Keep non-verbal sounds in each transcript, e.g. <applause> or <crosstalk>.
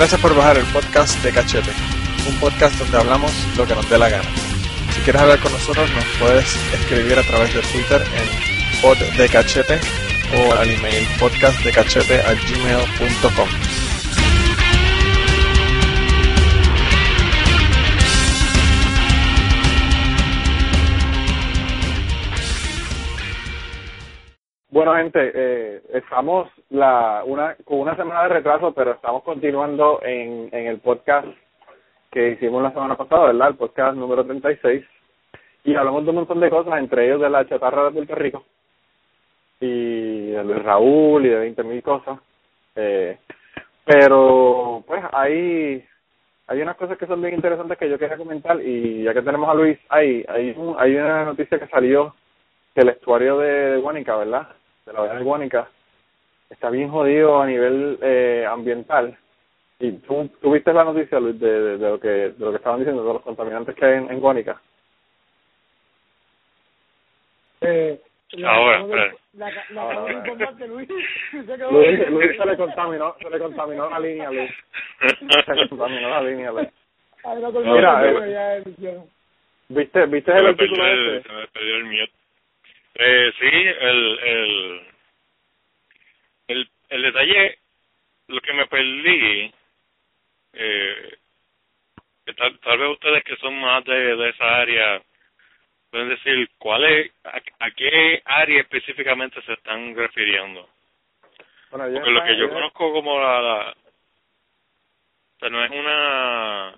Gracias por bajar el podcast de Cachete, un podcast donde hablamos lo que nos dé la gana. Si quieres hablar con nosotros, nos puedes escribir a través de Twitter en poddecachete o al email podcastdecachete@gmail.com. Bueno, gente, eh, estamos la, una, con una semana de retraso, pero estamos continuando en, en el podcast que hicimos la semana pasada, ¿verdad? El podcast número 36. Y hablamos de un montón de cosas, entre ellos de la chatarra de Puerto Rico y de Luis Raúl y de 20 mil cosas. Eh, pero, pues, hay, hay unas cosas que son bien interesantes que yo quería comentar y ya que tenemos a Luis, hay, hay, hay una noticia que salió que el estuario de, de Guánica, ¿verdad? De la bahía de Guánica está bien jodido a nivel eh, ambiental. Y tú, tú viste la noticia, Luis, de, de, de, lo que de lo que estaban diciendo, de los contaminantes que hay en, en Guánica. Eh, la, Ahora, de- la, la Luis <laughs> Luis, Luis se le contaminó, se le contaminó la línea, Luis. Se le contaminó la línea, Luis. Ay, no, Mira, eh. ¿Viste, viste el artículo ese? se me perdió el mute. Eh, sí, el, el, el, el detalle, lo que me perdí, eh, que tal, tal vez ustedes que son más de, de esa área pueden decir cuál es, a, a qué área específicamente se están refiriendo. Bueno, Porque lo que yo conozco como la, la o sea, no es una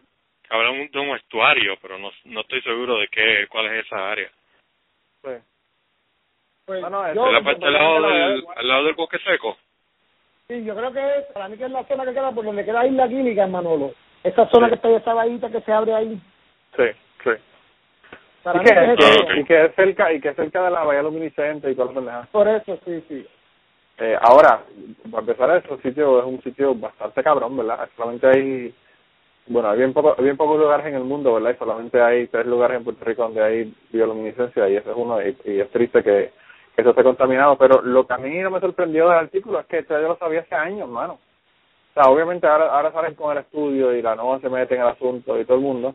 hablan de un estuario, pero no, no estoy seguro de qué, cuál es esa área. sí. Pues, No, no, yo, ¿Es la parte al lado la- del, al lado del bosque seco? Sí, yo creo que es, para mí que es la zona que queda por donde queda Isla Química, Manolo. Esa zona que está esa bahita que se abre ahí. Sí, sí. Para Y que, es que- esa ok. y que es cerca, y que es cerca de la bahía luminiscente y las pendejadas. Por eso, sí, sí. Eh, ahora, para empezar, ese sitio es un sitio bastante cabrón, ¿verdad? Solamente hay, bueno, hay bien, poco, hay bien pocos lugares en el mundo, ¿verdad? Y solamente hay tres lugares en Puerto Rico donde hay bioluminiscencia y ese es uno, y, y es triste que eso esté contaminado. Pero lo que a mí no me sorprendió del artículo es que esto yo lo sabía hace años, mano. O sea, obviamente ahora, ahora salen con el estudio y la NOAA se mete en el asunto y todo el mundo,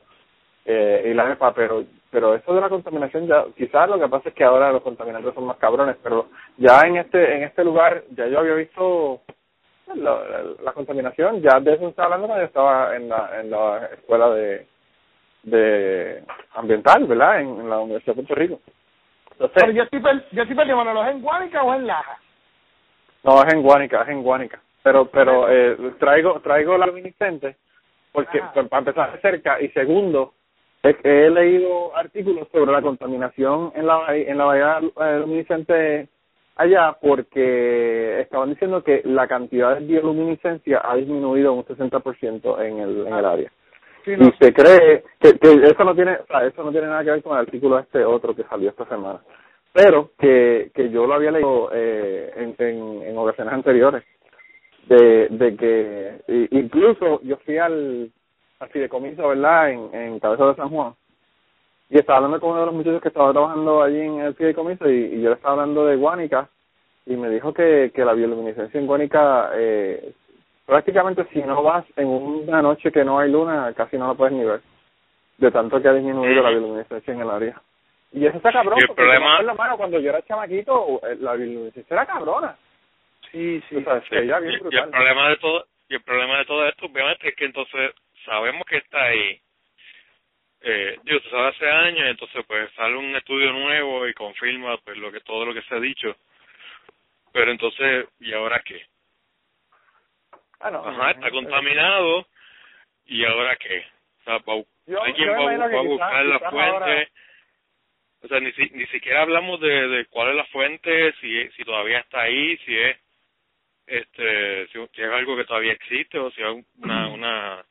eh, y la EPA, pero pero eso de la contaminación ya quizás lo que pasa es que ahora los contaminantes son más cabrones pero ya en este en este lugar ya yo había visto la, la, contaminación ya de eso estaba hablando cuando yo estaba en la en la escuela de de ambiental verdad en, en la Universidad de Puerto Rico Pero yo estoy, per- yo estoy perdido, Manolo, ¿es en Guánica o en Laja? no es en Guánica es en Guánica. Pero pero eh, traigo traigo la luminiscente porque Ajá. para empezar de cerca. Y segundo es que he leído artículos sobre la contaminación en la en la bahía eh, luminiscente allá porque estaban diciendo que la cantidad de bioluminiscencia ha disminuido un 60% en el en el área Sí, y se cree que, que eso no tiene o sea, eso no tiene nada que ver con el artículo este otro que salió esta semana. Pero que que yo lo había leído eh, en, en en ocasiones anteriores de de que incluso yo fui al al fideicomiso verdad en en Cabeza de San Juan y estaba hablando con uno de los muchachos que estaba trabajando allí en el fideicomiso y, y yo le estaba hablando de Guánica y me dijo que que la bioluminiscencia en Guánica eh, prácticamente si no vas en una noche que no hay luna casi no la puedes ni ver. De tanto que ha disminuido la bioluminiscencia en el área. Y eso está cabrón Y el porque problema- mano, cuando yo era chamaquito eh, la bioluminiscencia era cabrona. Sí, o sea, se veía bien y, y el problema de todo y el problema de todo esto obviamente es que entonces sabemos que está ahí. Eh, digo se sabe hace años entonces pues sale un estudio nuevo y confirma pues lo que todo lo que se ha dicho. Pero entonces y ahora qué Ah, no, ajá está contaminado. Y ahora qué o sea va- Yo- alguien yo va, a- buscar la fuente ahora- o sea ni si, ni siquiera hablamos de, de cuál es la fuente si si todavía está ahí si es este si, si es algo que todavía existe o si es una una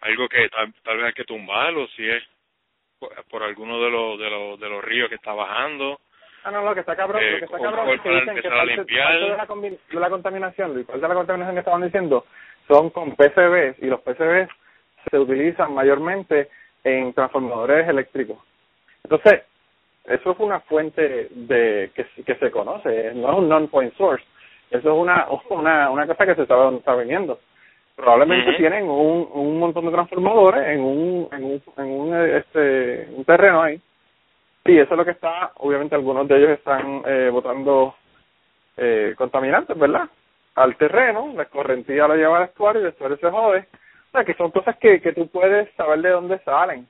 algo que tal, tal vez hay que tumbarlo si es por, por alguno de los de los de los ríos que está bajando Ah, no, lo que está cabrón, Eh, lo que está cabrón es que dicen que a parte, de, la de la contaminación, de la contaminación que estaban diciendo son con PCBs y los PCBs se utilizan mayormente en transformadores eléctricos. Entonces, eso es una fuente de que, que se conoce, no es un non-point source. Eso es una, <laughs> una, una cosa que se está, está viniendo. probablemente tienen un, un montón de transformadores en un en un en un eh, este un terreno ahí y eso es lo que está obviamente algunos de ellos están eh, botando eh, contaminantes verdad al terreno la correntía lo lleva al estuario y el estuario se jode. O sea que son cosas que que tú puedes saber de dónde salen.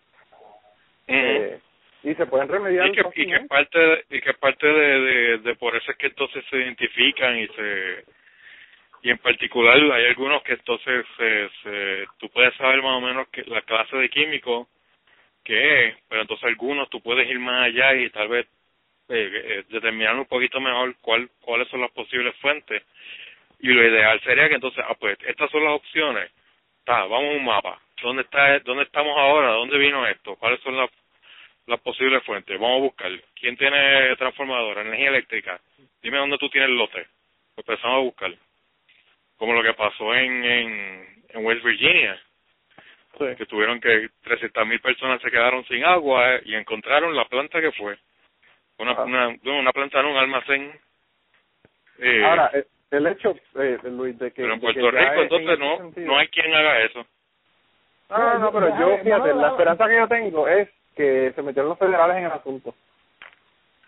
Eh, y se pueden remediar y que, y que fácilmente. parte de, y que parte de, de, de por eso es que entonces se identifican y se y en particular hay algunos que entonces se, se tú puedes saber más o menos que la clase de químico que pero entonces algunos tú puedes ir más allá y tal vez eh, eh, determinar un poquito mejor cuál cuáles son las posibles fuentes y lo ideal sería que entonces ah pues estas son las opciones está vamos a un mapa dónde está dónde estamos ahora dónde vino esto cuáles son las las posibles fuentes. Vamos a buscar. ¿Quién tiene transformadora? Energía eléctrica. Dime dónde tú tienes el lote. Pues empezamos a buscar. Como lo que pasó en, en, en West Virginia, Sí. que tuvieron que 300.000 mil personas se quedaron sin agua eh, y encontraron la planta que fue. Una, Ah. una, planta en un almacén. Eh, ahora eh, el hecho eh, Luis de que pero en Puerto Rico en entonces no, sentido- no hay quien haga eso. No, no, no, pero yo, fíjate, no, no, la esperanza que yo tengo es que se metieron los federales en el asunto.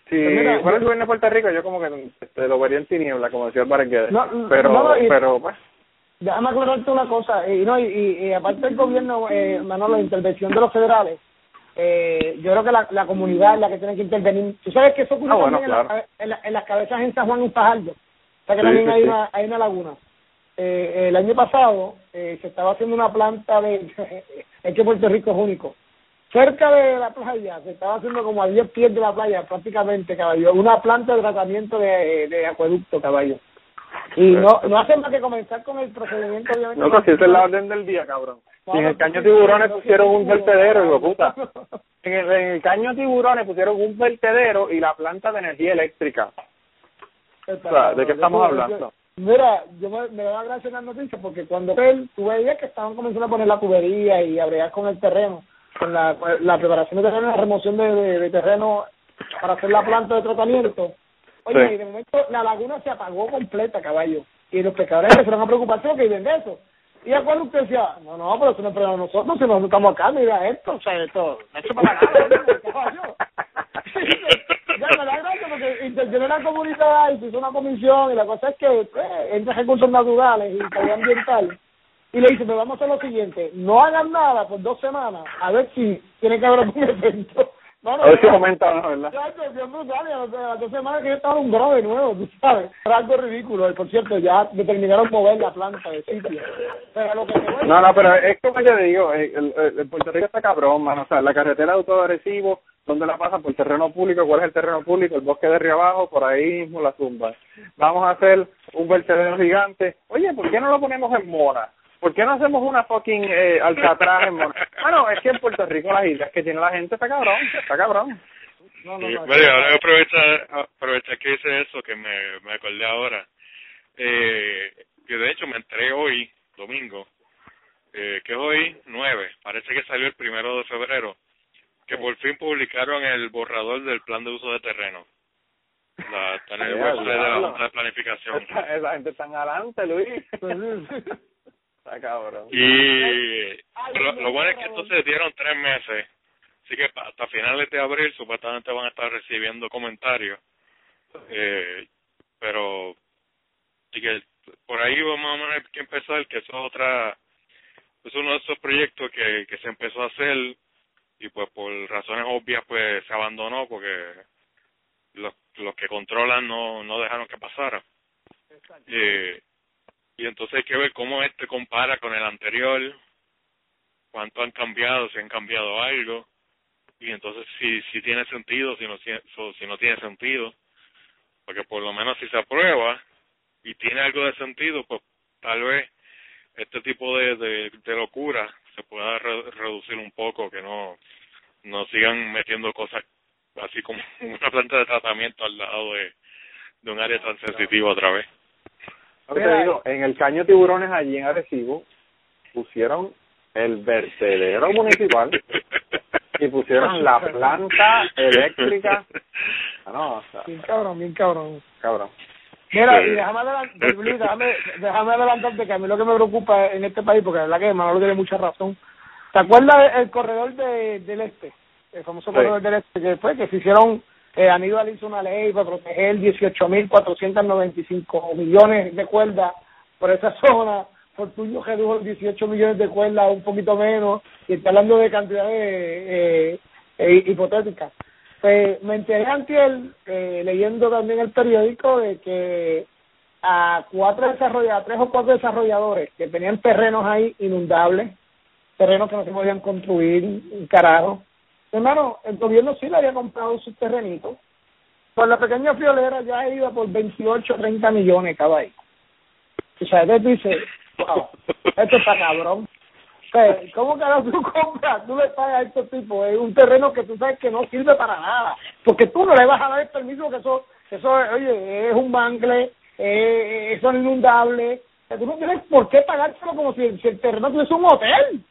Si Pues mira, fuera el gobierno de Puerto Rico, yo como que este, lo vería en tiniebla, como decía el no, pero, no, y- pero, pues, Déjame aclararte una cosa, y no y, y, y aparte del gobierno, eh, Manolo, la intervención de los federales, eh, yo creo que la, la comunidad es la que tiene que intervenir. Tú sabes que eso ocurre Ah, bueno, en, la- en, la- en las cabezas en San Juan y Fajardo. O sea que Sí, también sí, hay, sí. Una, hay una laguna. Eh, el año pasado eh, se estaba haciendo una planta de... <laughs> es que Puerto Rico es único. Cerca de la playa, se estaba haciendo como a 10 pies de la playa prácticamente, caballo. Una planta de tratamiento de, de acueducto, caballo. Y no, no hacen más que comenzar con el procedimiento, obviamente. no, pues si esa es la orden del día, cabrón. No, en el caño tiburones pusieron un vertedero, hijo puta. En el, en el caño tiburones pusieron un vertedero y la planta de energía eléctrica. O sea, ¿de qué estamos hablando? Mira, yo me, me daba gracia las noticias porque cuando él, tú veías que estaban comenzando a poner la tubería y a bregar con el terreno, con la, la preparación de terreno, la remoción de, de, de terreno para hacer la planta de tratamiento. Oye, Sí. y de momento la laguna se apagó completa, caballo. Y los pescadores empezaron a preocuparse porque viven de eso. Y a cuando usted decía, no, no, pero eso no es problema de nosotros, si nosotros estamos acá, mira esto, o sea, esto, no es para nada, <laughs> caballo. <laughs> ya me da gracia porque intervino la comunidad y se hizo una comisión y la cosa es que pues, entre recursos naturales y calidad ambiental y le dice, pero vamos a hacer lo siguiente, no hagan nada por dos semanas, a ver si tiene que haber algún <laughs> evento. No, no, A ver si aumenta o no, ¿verdad? Ya, que bien brutal, y a las- dos semanas que yo estaba un de nuevo, tú sabes. Era algo ridículo, y por cierto, ya determinaron mover la planta de sitio. Pero lo que te voy a No, no, pero es como yo digo, eh, el, el, el Puerto Rico está cabrón, mano. O sea, la carretera de autoagresivo, ¿dónde la pasan? Por terreno público. ¿Cuál es el terreno público? El bosque de Río Abajo, por ahí mismo la zumba. Vamos a hacer un vertedero gigante. Oye, ¿por qué no lo ponemos en Mora? ¿Por qué no hacemos una fucking eh, Alcatraz en Mora? Bueno, es que en Puerto Rico las islas que tiene la gente está cabrón, está cabrón. No, no, Sí, no. bueno, ahora aprovechar, aprovechar que hice eso, que me, me acordé ahora. Eh, que de hecho me enteré hoy, domingo, eh, que es hoy 9, parece que salió el primero de febrero, que por fin publicaron el borrador del plan de uso de terreno. La, está en el Ya, website de la. Junta de Planificación. Esa, esa gente está adelante, Luis. Está cabrón. Y lo, lo bueno es que entonces dieron tres meses, así que hasta finales de abril supuestamente van a estar recibiendo comentarios. Eh, pero así que por ahí vamos a tener que empezar, que eso es otra, es uno de esos proyectos que, que se empezó a hacer y pues por razones obvias pues se abandonó porque los, los que controlan no, no dejaron que pasara. Eh, y entonces hay que ver cómo este compara con el anterior, cuánto han cambiado, si han cambiado algo, y entonces si, si tiene sentido, si no, si, no tiene sentido, porque por lo menos si se aprueba y tiene algo de sentido, pues tal vez este tipo de, de, de locura se pueda re- reducir un poco, que no, no sigan metiendo cosas así como <laughs> una planta de tratamiento al lado de, de un área tan sensitiva otra vez. Te digo, en el caño tiburones allí en Arecibo pusieron el vertedero municipal y pusieron la planta eléctrica. Ah, no, o sea, Bien cabrón, bien cabrón. cabrón. Mira, y déjame, adelantar, déjame, déjame adelantarte que a mí lo que me preocupa en este país, porque la verdad que Manolo tiene mucha razón. ¿Te acuerdas el corredor de, del este? El famoso corredor del este, que después que se hicieron, eh, Aníbal hizo una ley para proteger 18.495 millones de cuerdas por esa <laughs> zona. Fortunio redujo 18 millones de cuerdas, un poquito menos, y está hablando de cantidades eh, eh, hipotéticas. Pues me enteré antes, eh, leyendo también el periódico, de que a cuatro desarrolladores, tres o cuatro desarrolladores que tenían terrenos ahí inundables, terrenos que no se podían construir, carajo. Hermano, el gobierno sí le había comprado sus terrenitos. Por la pequeña friolera ya iba por 28, 30 millones cada ahí. O sea, tú dices, wow, esto está cabrón. ¿Cómo que ahora tú compras? Tú le pagas a estos tipos es un terreno que tú sabes que no sirve para nada. Porque tú no le vas a dar el permiso que eso, eso oye, es un mangle, eh, eso es inundable. Tú no tienes por qué pagárselo como si, si el terreno tuviese un hotel.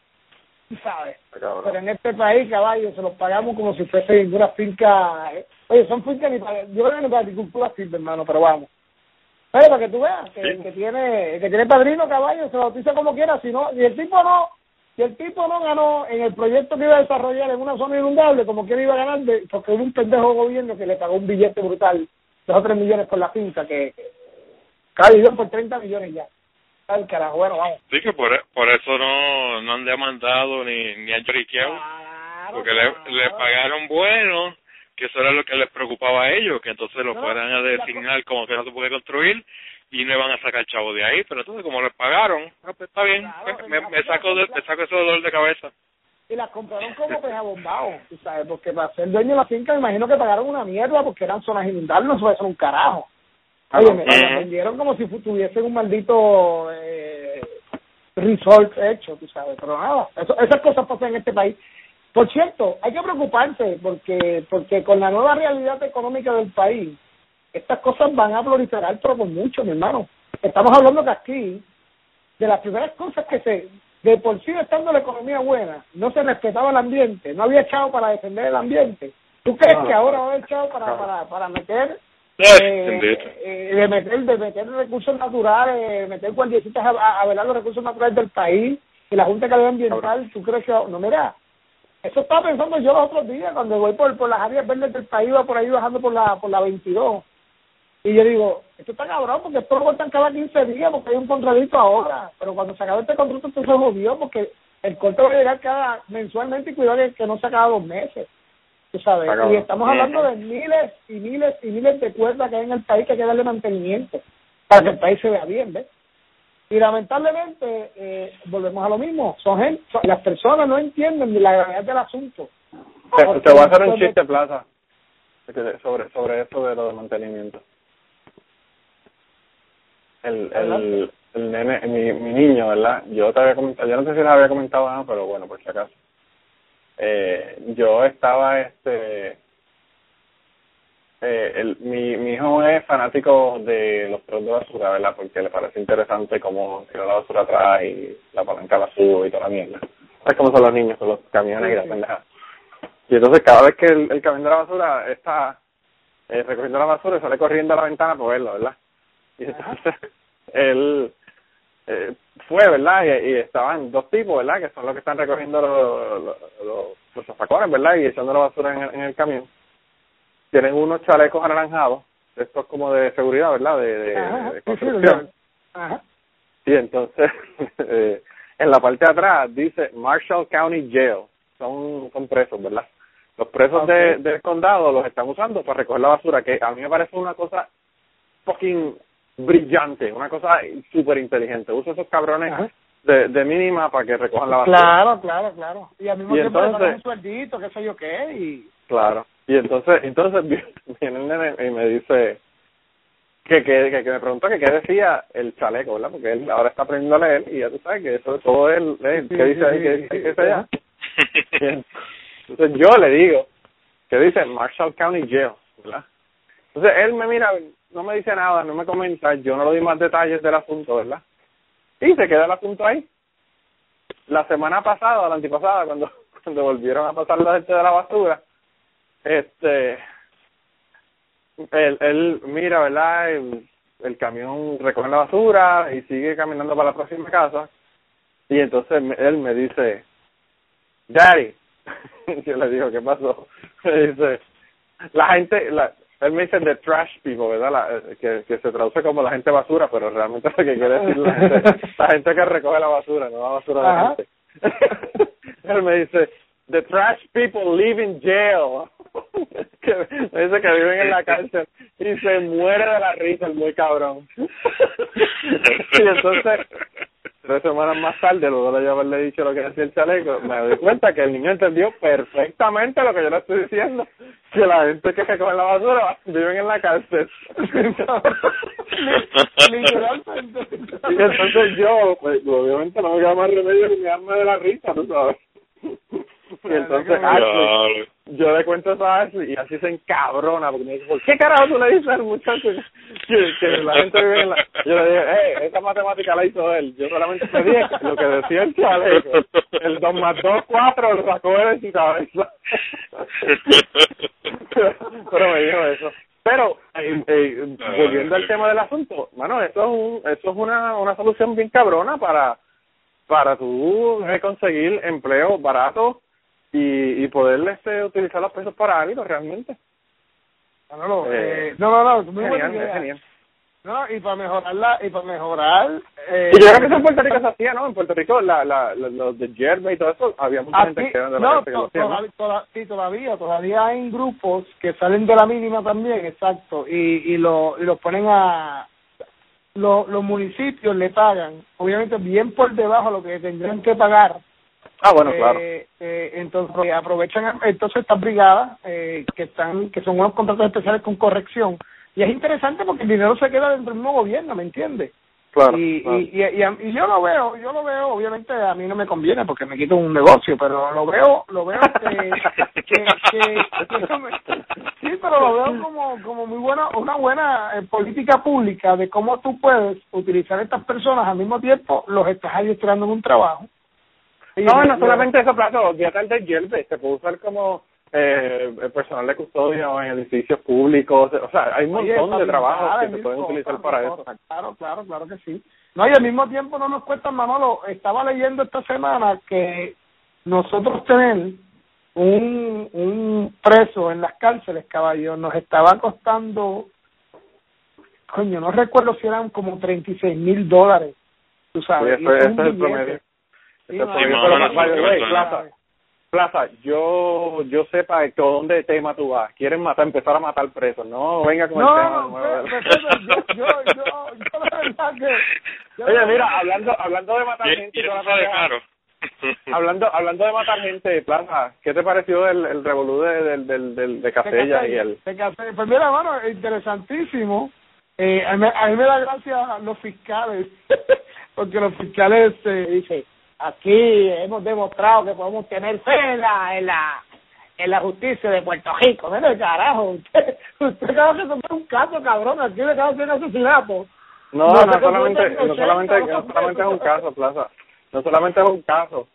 ¿Sabes? Pero en este país, caballo, se los pagamos como si fuese una finca. Eh. Oye, son fincas ni para. Yo creo que ni para agricultura sirve, hermano, pero vamos. Pero para que tú veas que, que tiene que tiene padrino caballo se lo bautiza como quiera si no y el tipo no si el tipo no ganó en el proyecto que iba a desarrollar en una zona inundable, como que iba a ganar, de, porque hubo un pendejo gobierno que le pagó un billete brutal, dos o tres millones por la finca, que, que por 30 millones ya. Al carajo, bueno, vamos. Sí, que por, por eso no, no han demandado ni, ni han lloriqueado, porque le, le pagaron bueno, que eso era lo que les preocupaba a ellos, que entonces lo fueran a designar como que no se puede construir y no van a sacar chavo de ahí, pero entonces como les pagaron, ah, pues está bien, me, me, saco de, me saco ese dolor de cabeza. Y las compraron como pejabombao, ¿sabes? Porque para ser dueño de la finca me imagino que pagaron una mierda porque eran zonas inundables, no se puede ser un carajo. Oye, me vendieron como si tuviesen un maldito eh, resort hecho, tú sabes, pero nada, eso, esas cosas pasan en este país. Por cierto, hay que preocuparse porque porque con la nueva realidad económica del país, estas cosas van a proliferar, pero con mucho, mi hermano. Estamos hablando que aquí, de las primeras cosas que se, de por sí estando la economía buena, no se respetaba el ambiente, no había echado para defender el ambiente. ¿Tú crees que ahora va a haber echado para, para, para meter eh, eh, de meter de meter recursos naturales, meter guardiecitas a, a, velar los recursos naturales del país y la Junta de Calidad Ambiental, ¿tú crees que no mira? Eso estaba pensando yo los otros días cuando voy por por las áreas verdes del país, iba por ahí bajando por la por la 22 y yo digo, esto está cabrón porque esto lo cortan cada 15 días porque hay un contradito ahora. Pero cuando se acaba este contrato, esto se jodió porque el corte va a llegar cada mensualmente y cuidado que, no se acaba dos meses. Tú sabes. Y estamos hablando de miles y miles y miles de cuerdas que hay en el país que hay que darle mantenimiento para que el país se vea bien, ¿ves? Y lamentablemente, eh, volvemos a lo mismo. Son gente, las personas no entienden ni la gravedad del asunto. Te, te voy a hacer un chiste, Plaza, sobre, sobre esto de lo de mantenimiento el, el, el nene, mi, mi niño, ¿verdad? Yo te había comentado, yo no sé si les había comentado nada, pero bueno, por si acaso. Eh, yo estaba, este, eh, el, mi, mi hijo es fanático de los perros de basura, ¿verdad? Porque le parece interesante cómo tira la basura atrás y la palanca la sube y toda la mierda. ¿Sabes cómo son los niños con los camiones y las pendejas? Y entonces cada vez que el, el camión de la basura está eh, recogiendo la basura, sale corriendo a la ventana por verlo, ¿verdad? Y entonces <laughs> él eh, fue, ¿verdad? Y, estaban dos tipos, ¿verdad? Que son los que están recogiendo los, los, los, zafacones, ¿verdad? Y echando la basura en el, en el camión. Tienen unos chalecos anaranjados, estos como de seguridad, ¿verdad? De, de, construcción. Y entonces, <laughs> eh, en la parte de atrás dice Marshall County Jail. Son, son presos, ¿verdad? Los presos de, del condado los están usando para recoger la basura, que a mí me parece una cosa fucking brillante, una cosa súper inteligente. Usa esos cabrones de, de mínima para que recojan la basura. Claro, claro, claro. Y a mismo tiempo entonces, un sueldito, qué sé yo qué, y... Claro. Y entonces, entonces <laughs> viene el nene y me dice que, que, que, me preguntó que qué decía el chaleco, ¿verdad? Porque él ahora está aprendiendo a leer y ya tú sabes que eso todo él, ¿qué dice ahí? ¿Qué dice, dice allá? Entonces yo le digo que dice Marshall County Jail, ¿verdad? Entonces él me mira no me dice nada, no me comenta, yo no le doy más detalles del asunto, ¿verdad? Y se queda el asunto ahí. La semana pasada, la antipasada, cuando, <laughs> cuando volvieron a pasar la gente de la basura, este, él, él mira, ¿verdad? el camión recoge la basura y sigue caminando para la próxima casa. Y entonces él me dice, Daddy, <laughs> yo le digo, ¿qué pasó? <laughs> Me dice, la gente, la, él me dice the trash people, ¿verdad? La, eh, que, que se traduce como la gente basura, pero realmente lo que quiere decir la gente, <laughs> la gente que recoge la basura, no la basura de la gente. <laughs> él me dice, the trash people live in jail. <laughs> que me dice que viven en la cárcel y se muere de la risa el muy cabrón. y entonces, tres semanas más tarde, luego de yo haberle dicho lo que decía el chaleco, me doy cuenta que el niño entendió perfectamente lo que yo le estoy diciendo, que la gente que recoge la basura viven en la cárcel. <laughs> Literalmente. y entonces yo, pues obviamente no me queda más remedio que mirarme de la risa, tú sabes. Y entonces Ashley, yo le cuento eso a Ashley y así se encabrona porque me dice, ¿por qué carajo tú le dices al muchacho que, que la gente vive en la... Yo le digo, eh, esa matemática la hizo él, yo solamente te dije lo que decía el chaleco, el 2 más 2, 4 lo sacó él en su cabeza. <laughs> Pero me dijo eso. Pero, eh, eh, volviendo al tema del asunto, mano, eso es, un, eso es una, una solución bien cabrona para para tú conseguir empleo barato y, y poder este, utilizar los pesos para algo realmente. Eh, eh, no, no, no, muy buena Genial, idea. genial. No, y para mejorarla, y para mejorar... Eh, Y yo creo que eso en Puerto Rico se hacía, ¿no? En Puerto Rico, la, la, la- los de Yerba y todo eso, había mucha gente Aquí, que era de la no, gente que lo ¿no? toda- sí, todavía, todavía hay grupos que salen de la mínima también, exacto, y, y lo y los ponen a lo- los municipios le pagan, obviamente bien por debajo de lo que tendrían que pagar. Ah, bueno, Eh, claro. eh, entonces aprovechan entonces estas brigadas eh, que están que son unos contratos especiales con corrección y es interesante porque el dinero se queda dentro del mismo gobierno, ¿me entiendes? Claro, y, claro. y, y, y, a- y yo lo veo, yo lo veo, obviamente a mí no me conviene porque me quito un negocio, pero lo veo, lo veo que, <laughs> que, que, que me- sí, pero lo veo como, como muy buena, una buena eh, política pública de cómo tú puedes utilizar a estas personas al mismo tiempo, los estás adiestrando en un trabajo. No, no solamente eso, Plato, olvídate el de Yerba, se puede usar como eh, el personal de custodia o en edificios públicos, o sea, hay un montón de trabajos que se pueden utilizar para eso. Claro, claro, claro que sí. No, y al mismo tiempo no nos cuesta, Manolo, estaba leyendo esta semana que nosotros tener un, un preso en las cárceles, caballo, nos estaba costando, coño, no recuerdo si eran como 36 mil dólares, tú sabes. Sí, y eso- es el es promedio. Más o Pero, menos, by the sí, way, sí. Plaza, Plaza, yo yo sepa que dónde tema tú vas. Quieren matar, empezar a matar presos. No, venga con el tema. No, de nuevo. pero- yo, yo, yo, yo, la verdad que... yo Oye, mira, hablando hablando de matar y, gente y eso caro. <laughs> hablando hablando de matar gente, Plaza, ¿qué te pareció el, el revolú de, del, del, del, de Casella y el de Casella. Pues mira, mano, interesantísimo. Eh, a, mí, a mí me da gracia los fiscales, <laughs> porque los fiscales eh, aquí hemos demostrado que podemos tener fe en la, en la, en la justicia de Puerto Rico. Mire, carajo, usted, usted acaba de resolver un caso, cabrón, aquí le acaba de hacer asesinato. No, No no, solamente, no solamente, 80, no solamente es un caso, Plaza. No solamente es un caso.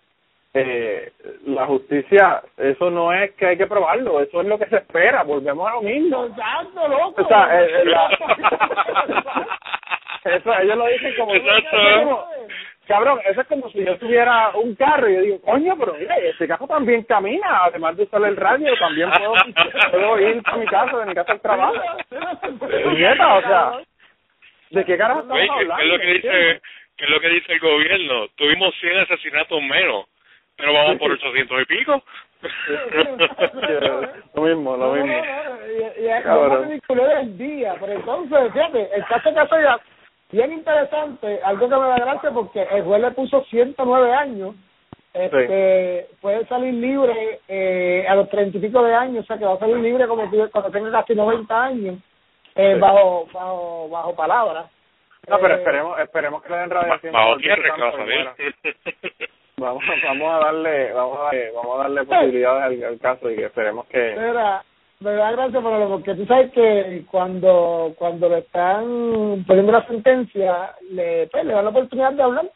Eh, la justicia, eso no es que hay que probarlo, eso es lo que se espera. Volvemos a lo mismo. Exacto, loco. O sea, eh, eh, la- <laughs> eso ellos lo dicen como Exacto. Como- cabrón, eso es como si yo tuviera un carro y yo digo, coño, pero mira, ese carro también camina, además de usar el radio, también puedo, puedo ir a mi casa, de mi casa al trabajo. Nieta, o sea, ¿de qué carajo estamos Oye, ¿qué, hablando? qué es lo que dice qué es lo que dice el gobierno? Tuvimos 100 asesinatos menos, pero vamos por 800 y pico. <laughs> lo mismo, lo mismo. y, y es ridículo del día. Pero entonces, fíjate, el caso de Casella, bien interesante, algo que me da gracia porque el juez le puso 109 años. Este, puede salir libre eh, a los treinta y pico de años, o sea que va a salir libre como cuando tenga casi 90 años, eh, Sí. bajo, bajo, bajo palabra. No, pero Eh, esperemos, esperemos que le den radiación. Bajo tierra, que va a salir. Vamos, vamos a darle, vamos a darle, vamos a darle posibilidades al, al caso y esperemos que me da gracia Manolo, porque tú sabes que cuando cuando le están poniendo la sentencia, le, pues, le dan la oportunidad de hablar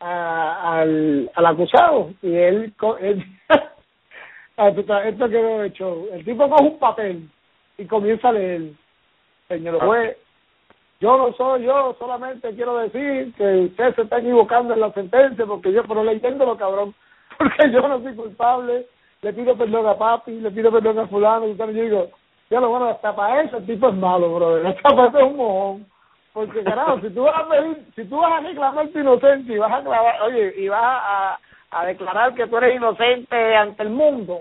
a, al, al acusado y él, él <laughs> Ah, esto, quedó hecho. El tipo coge un papel y comienza a leer. Señor juez, yo no soy yo, solamente quiero decir que usted se está equivocando en la sentencia, porque yo, pero leyéndolo, cabrón, <laughs> porque yo no soy culpable, le pido perdón a papi, le pido perdón a fulano, y yo digo, ya lo bueno, hasta para eso el tipo es malo, brother, <laughs> hasta para eso es un mojón. Porque, carajo, si tú vas a pedir, si tú vas a reclamar tu inocencia y vas a clavar, oye, y vas a, a declarar que tú eres inocente ante el mundo,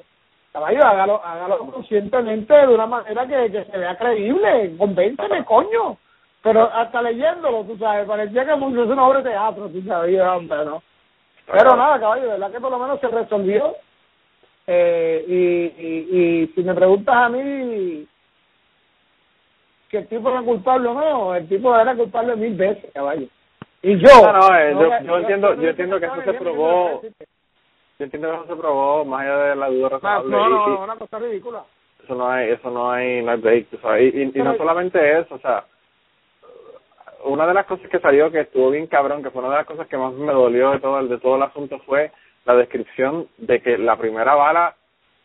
caballo, hágalo, hágalo conscientemente de una manera que, que se vea creíble, convénceme, coño. Pero hasta leyéndolo, tú sabes, parecía que es una obra de teatro, tú sabes, hombre, ¿no? Pero nada, caballo, verdad que por lo menos se resolvió. Eh, y, y, y si me preguntas a mí que el tipo era culpable o no, el tipo era culpable mil veces, caballo. Y yo. No, no, eh, yo, yo, entiendo, yo entiendo que eso se probó. Yo entiendo que eso se probó más allá de la duda razonable. No, no, no, una cosa ridícula. Eso no hay, eso no hay, no hay break, Y, y, y no solamente eso, o sea, una de las cosas que salió que estuvo bien cabrón, que fue una de las cosas que más me dolió de todo el, de todo el asunto fue la descripción de que la primera bala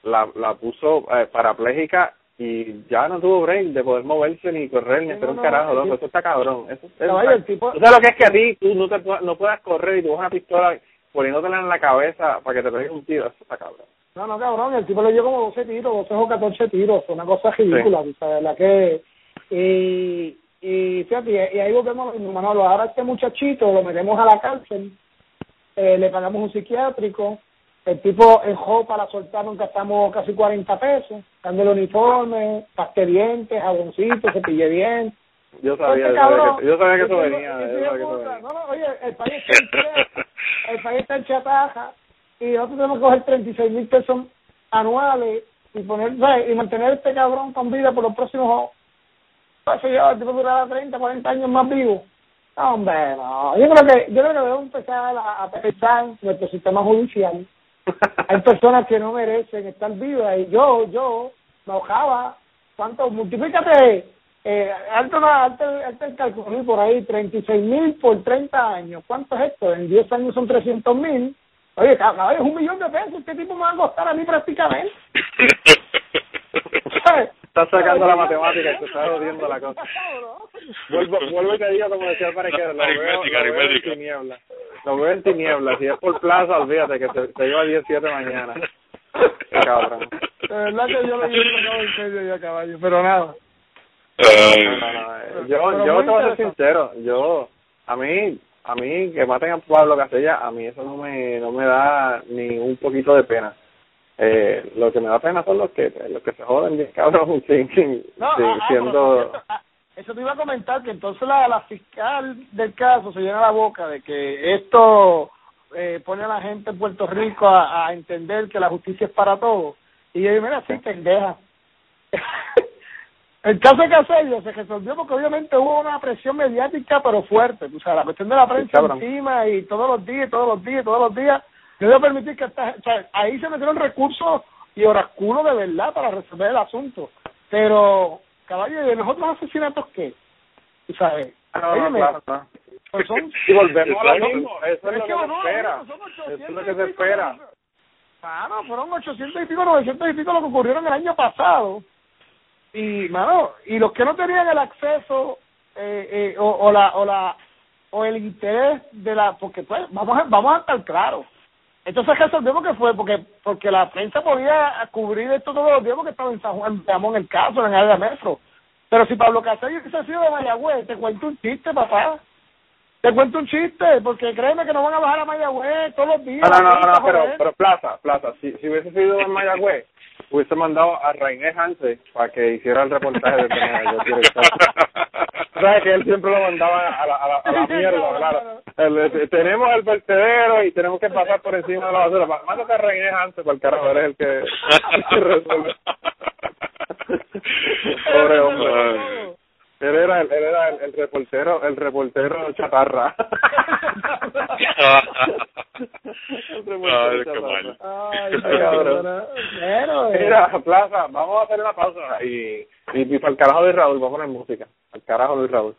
la, la puso eh, parapléjica y ya no tuvo break de poder moverse ni correr ni hacer un carajo, loco. Eso está cabrón. Eso, el tipo... ¿Tú sabes lo que es que a ti tú no, te, no puedas correr y tú vas una pistola poniéndotela en la cabeza para que te pegues un tiro? Eso está cabrón. No, no, cabrón. El tipo le dio como 12 tiros, 12 o 14 tiros. Una cosa ridícula, sí. ¿sabes? La que... Y, y fíjate, y ahí volvemos, Manolo, ahora este muchachito lo metemos a la cárcel, eh, le pagamos un psiquiátrico, el tipo en para soltar nunca estamos casi 40 pesos, dando el uniforme, paste dientes, jaboncito, cepille bien. Yo sabía, yo sabía, que, yo sabía que eso venía. No, no, oye, el país está en, el país está en chataja y nosotros tenemos que coger 36 mil pesos anuales y poner, y mantener este cabrón con vida por los próximos, sé yo, el tipo durará 30, 40 años más vivo. Hombre, no. Yo creo que, yo creo que debemos empezar a, a pensar nuestro sistema judicial <laughs> hay personas que no merecen estar vivas y yo, yo me ahogaba. ¿Cuánto? Multiplícate, eh, alto, alto, alto el cálculo, por ahí, 36 mil por 30 años. ¿Cuánto es esto? En 10 años son 300 mil. Oye, cabrón, es un millón de pesos. ¿Qué tipo me va a costar a mí prácticamente? <laughs> Estás sacando la matemática y te estás jodiendo la cosa. Vuelvo, vuelvo y te digo, como decía el parequero, lo veo, lo veo en tinieblas. Lo veo en tinieblas. Si es por plaza, olvídate que te, te lleva 17 mañana. Cabrón. De verdad que yo lo llevo en serio ya, caballo, pero nada. yo, yo te voy a ser sincero, yo, a mí, a mí que maten a Pablo Casella, a mí eso no me, no me da ni un poquito de pena eh, lo que me da pena son los que los que se joden bien cabrón <laughs> sin, sin, no, siendo eso te iba a comentar que entonces la, la fiscal del caso se llena la boca de que esto eh, pone a la gente en Puerto Rico a, a entender que la justicia es para todos. Y yo digo mira sí pendeja <laughs> el caso de Casello se resolvió porque obviamente hubo una presión mediática pero fuerte. O sea la cuestión de la prensa encima y todos los días todos los días todos los días no voy a permitir que esta, o sea, ahí se metieron recursos y oráculos de verdad para resolver el asunto. Pero, caballo, ¿de nosotros asesinatos qué? ¿Tú sabes? Ah, no, claro, claro. Pues son, <laughs> y volvemos a lo mismo, eso es lo que, se espera. Eso es lo que se espera. Claro, fueron 800 y pico, 900 y pico lo que ocurrieron el año pasado. Y, mano, y los que no tenían el acceso eh, eh, o, o la o la o el interés de la porque pues vamos a, vamos a estar claros entonces resolvemos que fue porque porque la prensa podía cubrir esto todos los días porque estaba en San Juan, en el caso, en el área de metro. Pero si Pablo Castello hubiese sido de Mayagüez, te cuento un chiste, papá. Te cuento un chiste, porque créeme que no van a bajar a Mayagüez todos los días. No, no, no, pero, pero Plaza, Plaza, si, si hubiese sido en Mayagüez, hubiese mandado a Rainer Hanse para que hiciera el reportaje de tema <laughs> sabes que él siempre lo mandaba a la, a la, a la mierda, claro. El, tenemos el vertedero y tenemos que pasar por encima de la basura. Mándate a René antes, para el carajo, eres el que, resuelve. <laughs> Pobre hombre. Él era, el, él era el, el, reportero, el reportero chatarra. <laughs> el reportero Ay, chatarra. Ay, cabrón. Mira, Plaza, vamos a hacer una pausa y, y, y para el carajo de Raúl, vamos a poner música. Al carajo Luis Raúl.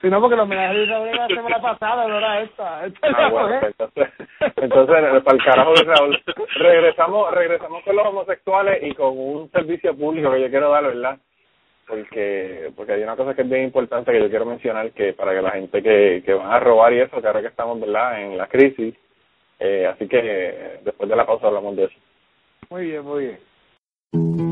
Si no, porque los homenaje de Raúl era la semana pasada, no era esta. esta ah, bueno, entonces, entonces, para el carajo de Raúl. Regresamos, regresamos con los homosexuales y con un servicio público que yo quiero dar, ¿verdad? Porque porque hay una cosa que es bien importante que yo quiero mencionar que para que la gente que, que van a robar y eso, que ahora que estamos verdad en la crisis, eh, así que después de la pausa hablamos de eso. Muy bien, muy bien.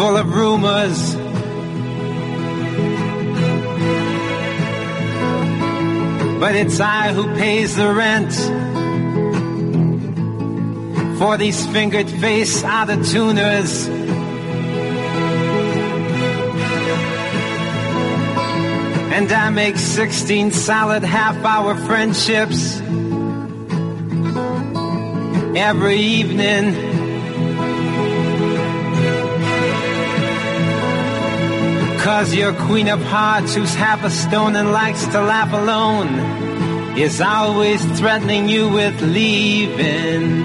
full of rumors. But it's I who pays the rent for these fingered face out of tuners. And I make 16 solid half hour friendships every evening. Cause your queen of hearts, who's half a stone and likes to laugh alone, is always threatening you with leaving.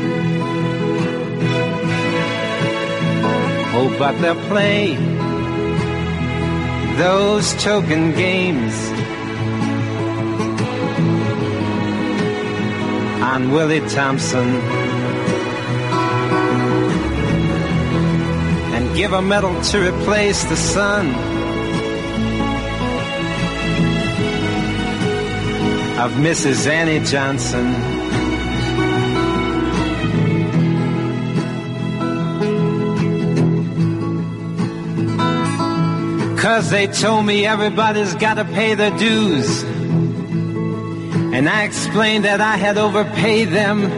Oh, but they'll play those token games on Willie Thompson. And give a medal to replace the sun. Of Mrs. Annie Johnson. Cause they told me everybody's gotta pay their dues. And I explained that I had overpaid them.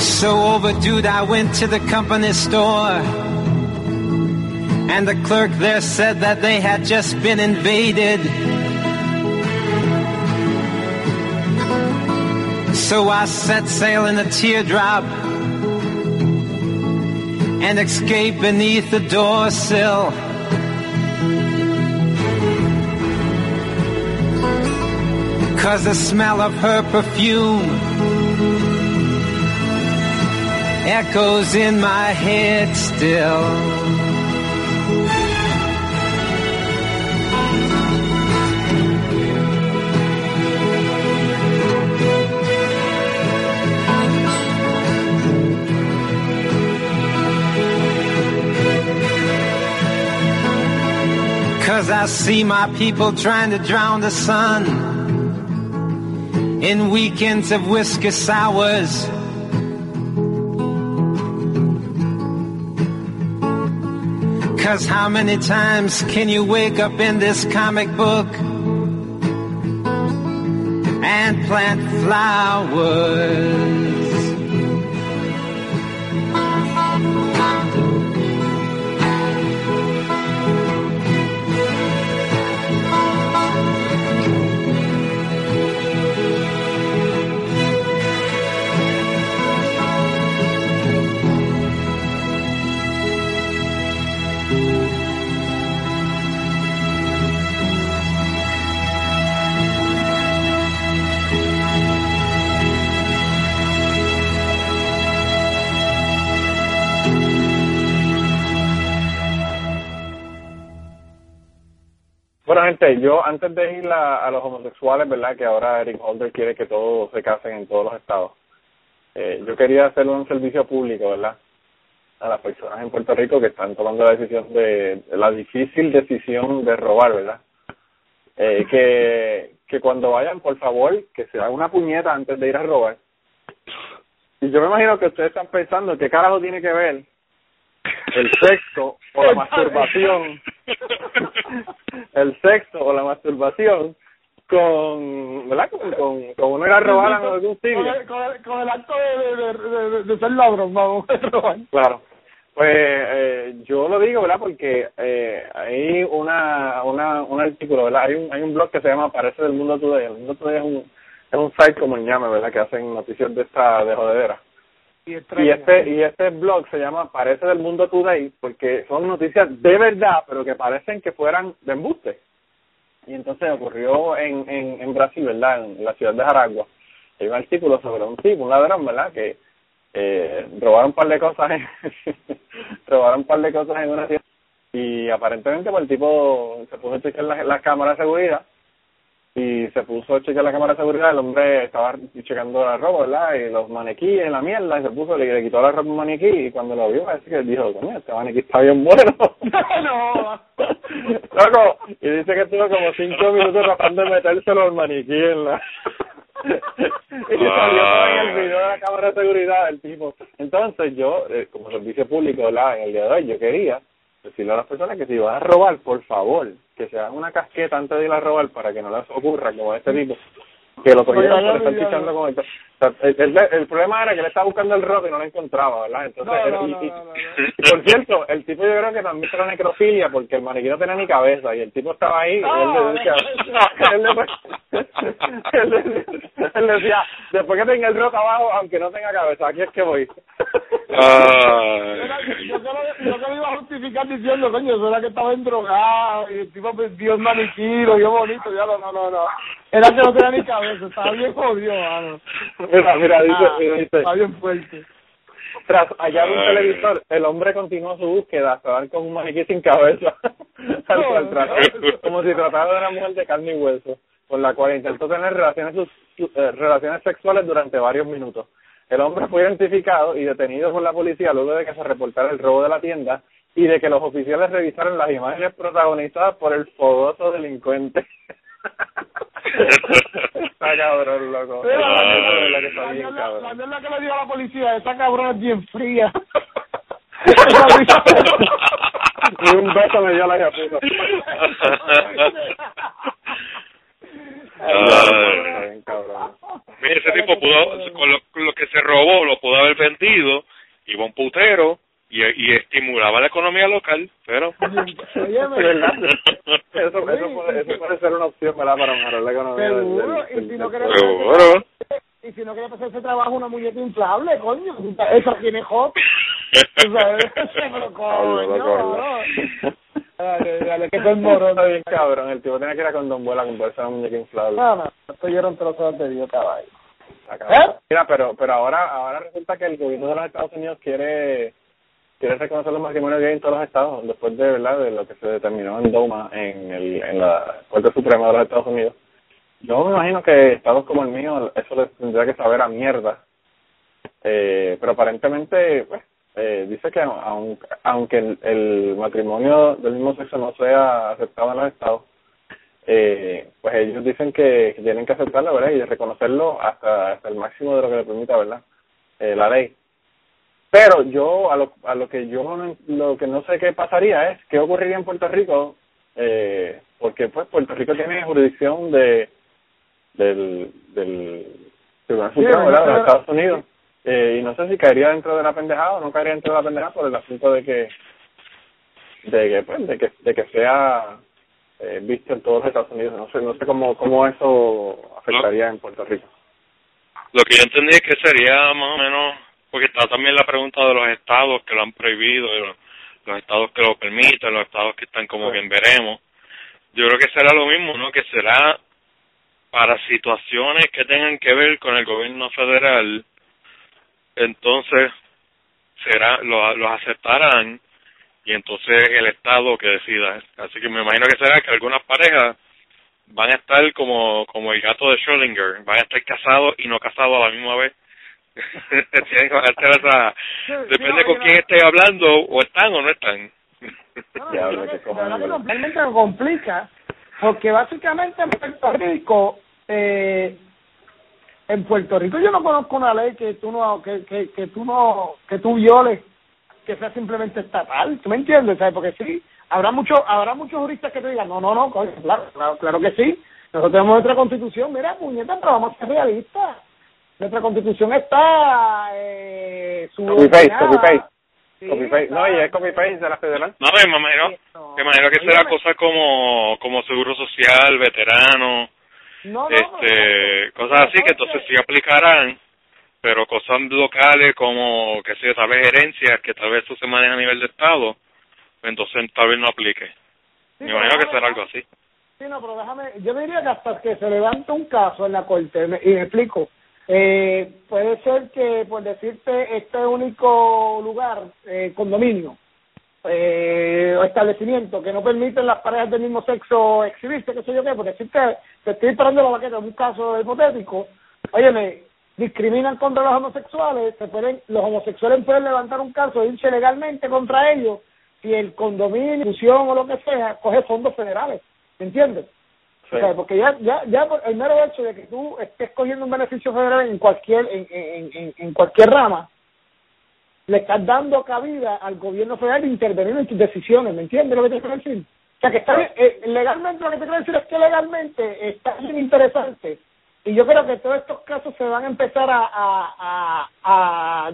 So overdue, I went to the company store and the clerk there said that they had just been invaded. So I set sail in a teardrop and escaped beneath the door sill. Cause the smell of her perfume echoes in my head still. Cause I see my people trying to drown the sun in weekends of whiskey sours. Cause how many times can you wake up in this comic book and plant flowers? Yo antes de ir a, a los homosexuales, ¿verdad? Que ahora Eric Holder quiere que todos se casen en todos los estados. Eh, yo quería hacer un servicio público, ¿verdad? A las personas en Puerto Rico que están tomando la decisión de, la difícil decisión de robar, ¿verdad? Eh, que, que cuando vayan, por favor, que se hagan una puñeta antes de ir a robar. Y yo me imagino que ustedes están pensando qué carajo tiene que ver el sexo o la masturbación, el sexo o la masturbación con, ¿verdad? Con, con, con uno ir a robar a algún sitio. Con el, con el, con el acto de, de, de, de, ser ladrón, vamos, de robar. Claro. Pues eh, yo lo digo, ¿verdad? Porque eh, hay una, una, un artículo, ¿verdad? Hay un, hay un blog que se llama Parece del Mundo Today. El Mundo Today es un, es un site como el llame, ¿verdad? Que hacen noticias de esta, de jodedera. Y, Y este, y este blog se llama Parece del Mundo Today porque son noticias de verdad, pero que parecen que fueran de embuste. Y entonces ocurrió en, en, en Brasil, ¿verdad? En la ciudad de Jaragua. Hay un artículo sobre un tipo, un ladrón, ¿verdad? Que eh, robaron un par de cosas en, <laughs> robaron un par de cosas en una tienda y aparentemente pues el tipo se puso a chequear las la cámaras de seguridad y se puso a chequear la cámara de seguridad, el hombre estaba checando la ropa, ¿verdad? Y los maniquíes, la mierda, y se puso, le, le quitó la ropa un maniquí, y cuando lo vio, parece que dijo, coño, este maniquí está bien bueno. <laughs> no. <laughs> Loco, y dice que estuvo como cinco minutos tratando de metérselo al maniquí en la... <laughs> y salió en el video de la cámara de seguridad del tipo. Entonces yo, eh, como servicio público, ¿verdad? En el día de hoy, yo quería decirle a las personas que si van a robar, por favor, que se hagan una casqueta antes de ir a robar para que no les ocurra como este tipo que lo cogieron por estar pichando con el, o sea, el, el, el, problema era que él estaba buscando el rock y no lo encontraba, ¿verdad? Entonces, No, él- no, y, no, y- no, no, y por cierto, el tipo yo creo que también era necrofilia porque el maniquí no tenía ni cabeza y el tipo estaba ahí y él le <laughs> decía, él, le- él le- él le decía, después que tenga el rock abajo, aunque no tenga cabeza, aquí es que voy. Era- yo, que lo, yo que lo iba a justificar diciendo, coño, eso era que estaba endrogado y el tipo perdió el maniquí, lo vio bonito, ya no, no, no, no. Era que no tenía ni cabeza, estaba bien jodido, mano. Mira, mira, dice, Ah, dice, Está bien fuerte. Tras hallar un Ay. televisor, el hombre continuó su búsqueda hasta dar con un maniquí sin cabeza. <laughs> Al cual trató- como si tratara de una mujer de carne y hueso, con la cual intentó tener relaciones, sus- eh, relaciones sexuales durante varios minutos. El hombre fue identificado y detenido por la policía luego de que se reportara el robo de la tienda y de que los oficiales revisaron las imágenes protagonizadas por el fogoso delincuente. <laughs> está cabrón, loco. La que está la, bien mierda- cabrón. la mierda que le digo a la policía, esa cabrona es bien fría. Ni un beso me dio la cabrón. Mira, ese tipo pudo, con lo, con lo que se robó, lo pudo haber vendido, iba un putero y, y estimulaba la economía local, pero... <laughs> <laughs> ¿Verdad? Eso, eso, puede, eso puede ser una opción ¿verdad? para mejorar la economía. del- Seguro, del- y del- si no Seguro. y si no quiere pasar ese trabajo una muñeca inflable, coño, eso tiene no. <laughs> Dale, dale, que soy morón. Está bien cabrón, el tipo tenía que ir a Condombuela a comprarse una muñeca inflable. No, no, esto yo era un trozo de Dios, caballo. ¿Eh? Mira, pero pero ahora ahora resulta que el gobierno de los Estados Unidos quiere quiere reconocer los matrimonios gay en todos los estados después de verdad de lo que se determinó en Doma en el en la Corte Suprema de los Estados Unidos. Yo me imagino que estados como el mío eso les tendría que saber a mierda. Eh, pero aparentemente pues eh, dice que aun- aunque el, el matrimonio del mismo sexo no sea aceptado en los estados eh, pues ellos dicen que, tienen que aceptarlo, ¿verdad? Y reconocerlo hasta, hasta el máximo de lo que le permita, ¿verdad? Eh, la ley. Pero yo, a lo, a lo que yo no, lo que no sé qué pasaría es qué ocurriría en Puerto Rico, eh, porque pues Puerto Rico tiene jurisdicción de del, del Tribunal Sí, Supremo, ¿verdad? De los Estados Unidos. Eh, y no sé si caería dentro de la pendejada o no caería dentro de la pendejada por el asunto de que de que pues de que de que sea eh, visto en todos los Estados Unidos no sé no sé cómo cómo eso afectaría en Puerto Rico Lo que yo entendí es que sería más o menos, porque está también la pregunta de los estados que lo han prohibido, los, los estados que lo permiten, los estados que están como Sí. bien veremos. Yo creo que será lo mismo, ¿no? Que será para situaciones que tengan que ver con el gobierno federal, entonces será lo, los aceptarán y entonces el Estado que decida. Así que me imagino que será que algunas parejas van a estar como como el gato de Schrödinger, van a estar casados y no casados a la misma vez. <laughs> depende con quién esté hablando, o están o no están. No, que realmente lo complica, porque básicamente en Puerto Rico, eh, en Puerto Rico yo no conozco una ley que tú no que, que, que tú no que tú violes que sea simplemente estatal, ¿tú me entiendes? ¿Sabes? Porque sí, habrá mucho, habrá muchos juristas que te digan, no, no, no, claro, claro, claro que sí, nosotros tenemos nuestra constitución, mira, puñeta, pero vamos a ser realistas. Nuestra constitución está eh, copy paste, copy paste. copy paste. No, y es copy paste de la federal. No, me imagino, me imagino que será cosas como, como seguro social, veterano, no, no, este, cosas así que entonces sí aplicarán pero cosas locales como, que sé, tal vez herencias que tal vez eso se maneja a nivel de Estado, entonces tal vez no aplique. Me imagino que será algo así. Sí, no, pero déjame, yo diría que hasta que se levante un caso en la corte, y me explico, eh, puede ser que, por decirte, este único lugar, eh, condominio, eh, o establecimiento que no permiten las parejas del mismo sexo exhibirse, qué sé yo qué, porque decirte, te estoy esperando la vaqueta en un caso hipotético, óyeme, discriminan contra los homosexuales, se pueden, los homosexuales pueden levantar un caso e irse legalmente contra ellos si el condominio, institución o lo que sea coge fondos federales, ¿me entiendes? Porque ya, ya, ya el mero hecho de que tú estés cogiendo un beneficio federal en cualquier, en, en, en, cualquier rama, le estás dando cabida al gobierno federal de intervenir en tus decisiones, ¿me entiendes lo que te quiero decir? O sea, que está eh, legalmente, lo que te quiero decir es que legalmente está interesante y yo creo que todos estos casos se van a empezar a, a, a,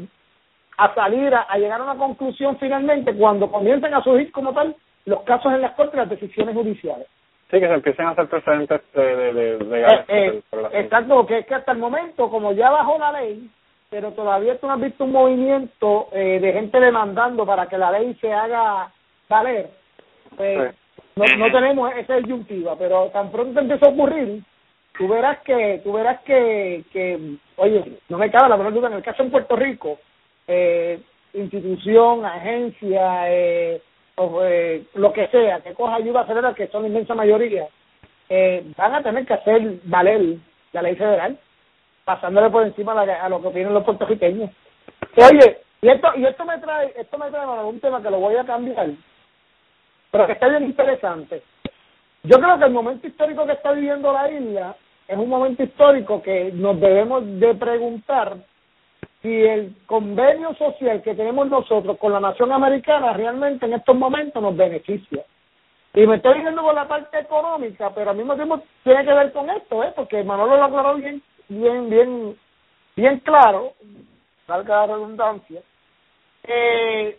a, salir, a, llegar a una conclusión finalmente cuando comiencen a surgir como tal los casos en las cortes y las decisiones judiciales. Sí, que se empiecen a hacer precedentes de, de, de, eh, eh, exacto, que es que hasta el momento, como ya bajó la ley, pero todavía tú no has visto un movimiento eh, de gente demandando para que la ley se haga valer, pues no, no tenemos esa disyuntiva, pero tan pronto empieza a ocurrir, tú verás que, tú verás que, que oye, no me cabe la menor duda, en el caso en Puerto Rico, eh, institución, agencia, eh, o, eh, lo que sea, que coja ayuda federal, que son la inmensa mayoría, eh, van a tener que hacer valer la ley federal, pasándole por encima a, lo que tienen los puertorriqueños. Oye, y esto, y esto me trae, esto me trae a un tema que lo voy a cambiar, pero que está bien interesante. Yo creo que el momento histórico que está viviendo la isla es un momento histórico que nos debemos de preguntar si el convenio social que tenemos nosotros con la nación americana realmente en estos momentos nos beneficia. Y me estoy diciendo por la parte económica, pero al mismo tiempo tiene que ver con esto, ¿eh? porque Manolo lo aclaró bien, bien, bien, bien claro, salga la redundancia, eh,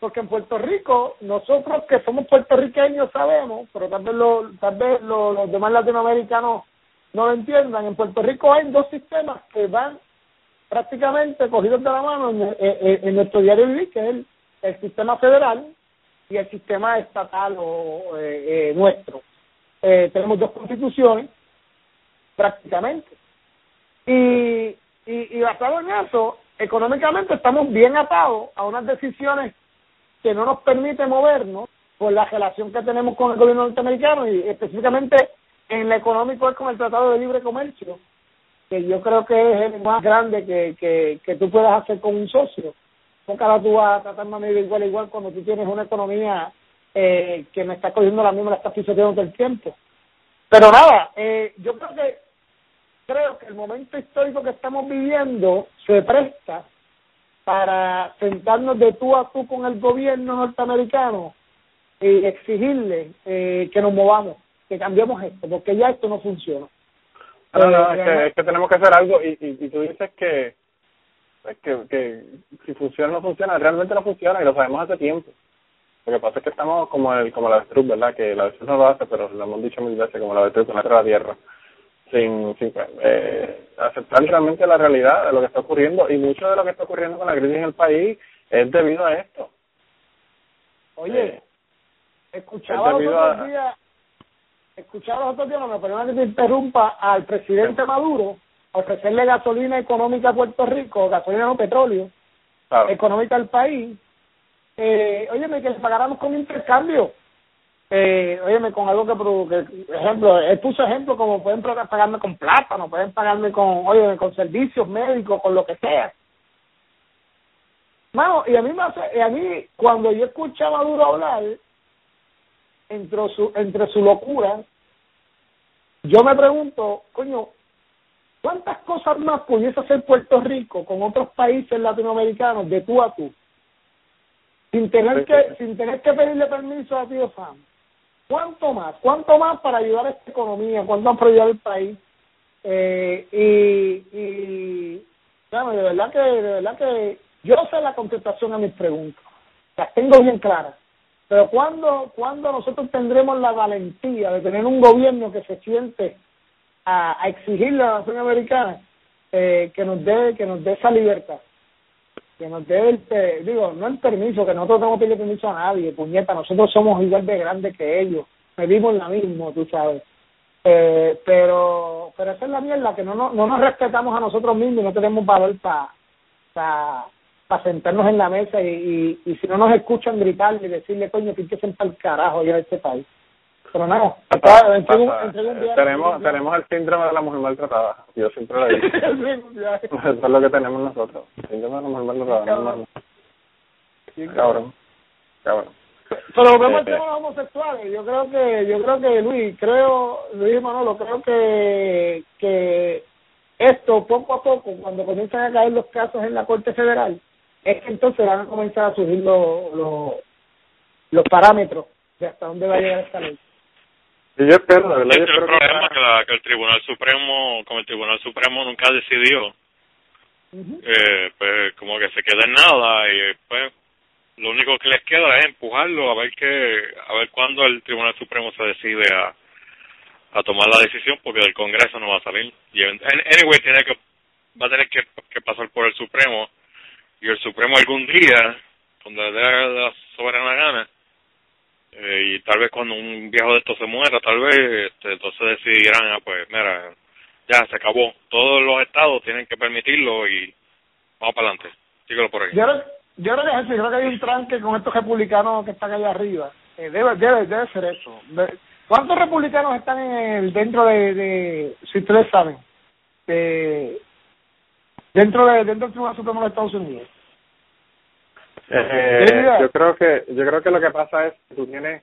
porque en Puerto Rico, nosotros que somos puertorriqueños sabemos, pero tal vez, lo, tal vez los demás latinoamericanos no lo entiendan, en Puerto Rico hay dos sistemas que van prácticamente cogidos de la mano en, nuestro diario vivir, que es el, sistema federal y el sistema estatal o eh, eh, nuestro. Eh, tenemos dos constituciones, prácticamente. Y, y, y basado en eso, económicamente estamos bien atados a unas decisiones que no nos permite movernos por la relación que tenemos con el gobierno norteamericano y específicamente en lo económico es con el Tratado de Libre Comercio, que yo creo que es el más grande que, que, que tú puedas hacer con un socio. Nunca tú vas a tratar de medir igual igual cuando tú tienes una economía eh, que me está cogiendo la misma, la está pisoteando todo el tiempo. Pero nada, eh, yo creo que creo que el momento histórico que estamos viviendo se presta para sentarnos de tú a tú con el gobierno norteamericano y exigirle eh, que nos movamos, que cambiemos esto, porque ya esto no funciona. No, no, eh, es, que, tenemos que hacer algo y, y, tú dices que, pues, que, que si funciona o no funciona, realmente no funciona y lo sabemos hace tiempo. Lo que pasa es que estamos como el como la avestruz, ¿verdad? Que la avestruz no lo hace, pero lo hemos dicho mil veces, como la avestruz que la tierra sin, sin eh, aceptar realmente la realidad de lo que está ocurriendo y mucho de lo que está ocurriendo con la crisis en el país es debido a esto. Oye, eh, escuchaba los otros días, escuchaba los otros días, me perdona que te interrumpa, al presidente Maduro ofrecerle gasolina económica a Puerto Rico, gasolina no petróleo, económica al país, eh, óyeme, que le pagáramos con intercambio. Eh, óyeme, con algo que, produce ejemplo, él puso ejemplo como pueden pagarme con plátano, pueden pagarme con, óyeme, con servicios médicos, con lo que sea. Mano, y a mí me hace, y a mí, cuando yo escuchaba a Maduro hablar, entre su, entre su locura, yo me pregunto, coño, ¿cuántas cosas más pudiese hacer Puerto Rico con otros países latinoamericanos de tú a tú? Sin tener que, sin tener que pedirle permiso a tío Sam. ¿Cuánto más? ¿Cuánto más para ayudar a esta economía? ¿Cuánto más para ayudar al país? Eh, y, y, de verdad que, de verdad que yo sé la contestación a mis preguntas, las tengo bien claras. Pero cuando, cuando nosotros tendremos la valentía de tener un gobierno que se siente a, exigirle a la nación americana eh, que nos dé que nos dé esa libertad, que nos dé el, digo, no el permiso, que nosotros no tenemos permiso a nadie, puñeta, nosotros somos igual de grandes que ellos, medimos la misma, tú sabes. Eh, pero pero esa es la mierda, que no, no, no nos respetamos a nosotros mismos y no tenemos valor para pa, para sentarnos en la mesa y, y, si no nos escuchan gritar y decirle, coño, que para el carajo ya de este país. Pero nada, tenemos, tenemos el síndrome de la mujer maltratada. Yo siempre lo digo. <laughs> <laughs> Eso es lo que tenemos nosotros. El síndrome de la mujer maltratada. Cabrón. Cabrón. Pero vemos el tema de los homosexuales. Yo creo que, yo creo que Luis, creo, Luis Manolo, creo que, que esto poco a poco, cuando comienzan a caer los casos en la Corte Federal, es que entonces van a comenzar a subir los, los, los parámetros de hasta dónde va a llegar esta ley. Y yo espero, la verdad, el problema que, la, que el Tribunal Supremo, como el Tribunal Supremo nunca decidió, eh, pues como que se queda en nada y pues lo único que les queda es empujarlo a ver que a ver cuándo el Tribunal Supremo se decide a a tomar la decisión porque del Congreso no va a salir y anyway tiene que va a tener que, que pasar por el Supremo y el Supremo algún día, cuando le dé la soberana gana, eh, y tal vez cuando un viejo de estos se muera, tal vez este, entonces decidirán, ah, pues mira, ya se acabó. Todos los estados tienen que permitirlo y vamos para adelante. Síguelo por ahí. Yo, yo creo que, creo que hay un tranque con estos republicanos que están allá arriba. Eh, debe, debe, debe ser eso. ¿Cuántos republicanos están en el, dentro de, de, si ustedes saben, de, dentro de dentro del Tribunal Supremo de Estados Unidos? Eh, yo creo que yo creo que lo que pasa es que tú tienes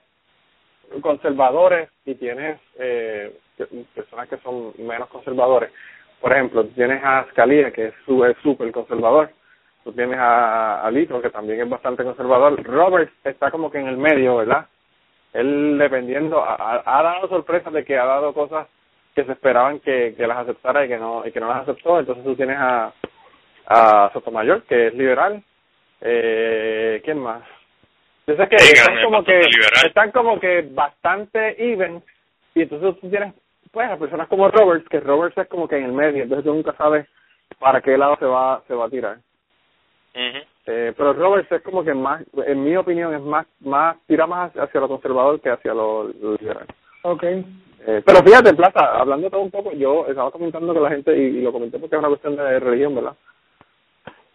conservadores y tienes eh, personas que son menos conservadores. Por ejemplo, tienes a Scalia, que es súper conservador. Tú tienes a, a Lito, que también es bastante conservador. Roberts está como que en el medio, ¿verdad? Él, dependiendo, ha, ha dado sorpresas de que ha dado cosas que se esperaban que, que las aceptara y que no y que no las aceptó. Entonces tú tienes a, a Sotomayor, que es liberal, eh, ¿Quién más? Yo sé que están como que están como que bastante even y entonces tú tienes pues a personas como Roberts que Roberts es como que en el medio entonces tú nunca sabes para qué lado se va se va a tirar. Eh, pero Roberts es como que más en mi opinión es más más tira más hacia lo conservador que hacia lo, liberal. Okay eh, pero fíjate plaza hablando todo un poco yo estaba comentando con la gente y, y lo comenté porque es una cuestión de religión verdad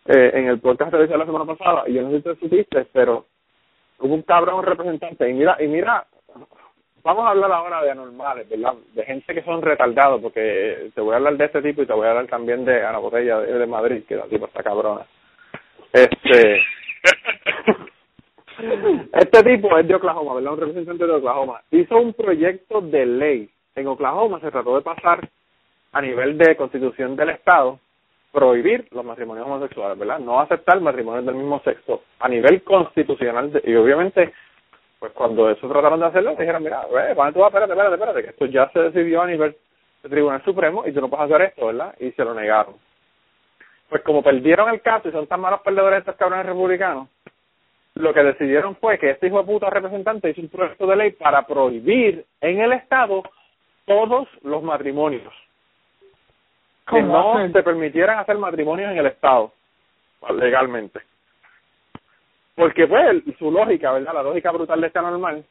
eh, en el podcast de la semana pasada, y yo no sé si te supiste, pero hubo un cabrón representante, y mira, y mira, vamos a hablar ahora de anormales, ¿verdad? De gente que son retardados, porque te voy a hablar de este tipo y te voy a hablar también de Ana Botella de, Madrid, que la tipo está cabrona. Este... <laughs> este tipo es de Oklahoma. Un representante de Oklahoma. Hizo un proyecto de ley. En Oklahoma se trató de pasar a nivel de constitución del Estado prohibir los matrimonios homosexuales, ¿verdad? No aceptar matrimonios del mismo sexo a nivel constitucional y obviamente pues cuando eso trataron de hacerlo dijeron, mira, eh, tú vas, espérate, espérate, espérate, que esto ya se decidió a nivel del Tribunal Supremo y tú no puedes hacer esto, ¿verdad? Y se lo negaron. Pues como perdieron el caso y son tan malos perdedores estos cabrones republicanos, lo que decidieron fue que este hijo de puta representante hizo un proyecto de ley para prohibir en el Estado todos los matrimonios que no se permitieran hacer matrimonios en el Estado, legalmente. Porque pues su lógica, ¿verdad? La lógica brutal de esta normal,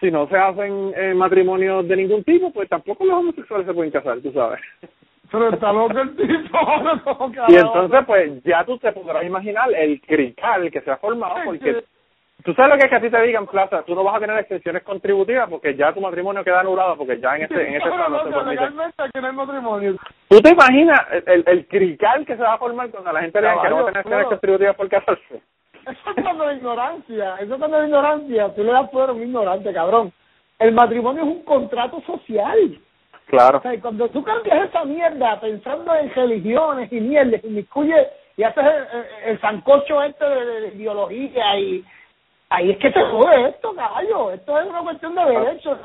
si no se hacen eh, matrimonios de ningún tipo, pues tampoco los homosexuales se pueden casar, tú sabes. <laughs> Pero está loco el tipo. <laughs> y entonces, pues, ya tú te podrás imaginar el crical que se ha formado, porque Tú sabes lo que es que a ti te digan, Plaza, tú no vas a tener extensiones contributivas porque ya tu matrimonio queda anulado porque ya en <laughs> este, en este estado no se permite. matrimonio. ¿Tú te imaginas el, el, el crical que se va a formar cuando la gente diga que no va a tener extensiones contributivas por casarse? Eso es cuando la ignorancia, eso es cuando la ignorancia, tú le das poder a un ignorante, cabrón. El matrimonio es un contrato social. Claro. O sea, cuando tú cambias esa mierda pensando en religiones y mierda, y inmiscuyes y haces el, el, el sancocho este de, de- de ideología y ahí es que se jode esto, caballo. Esto es una cuestión de derechos.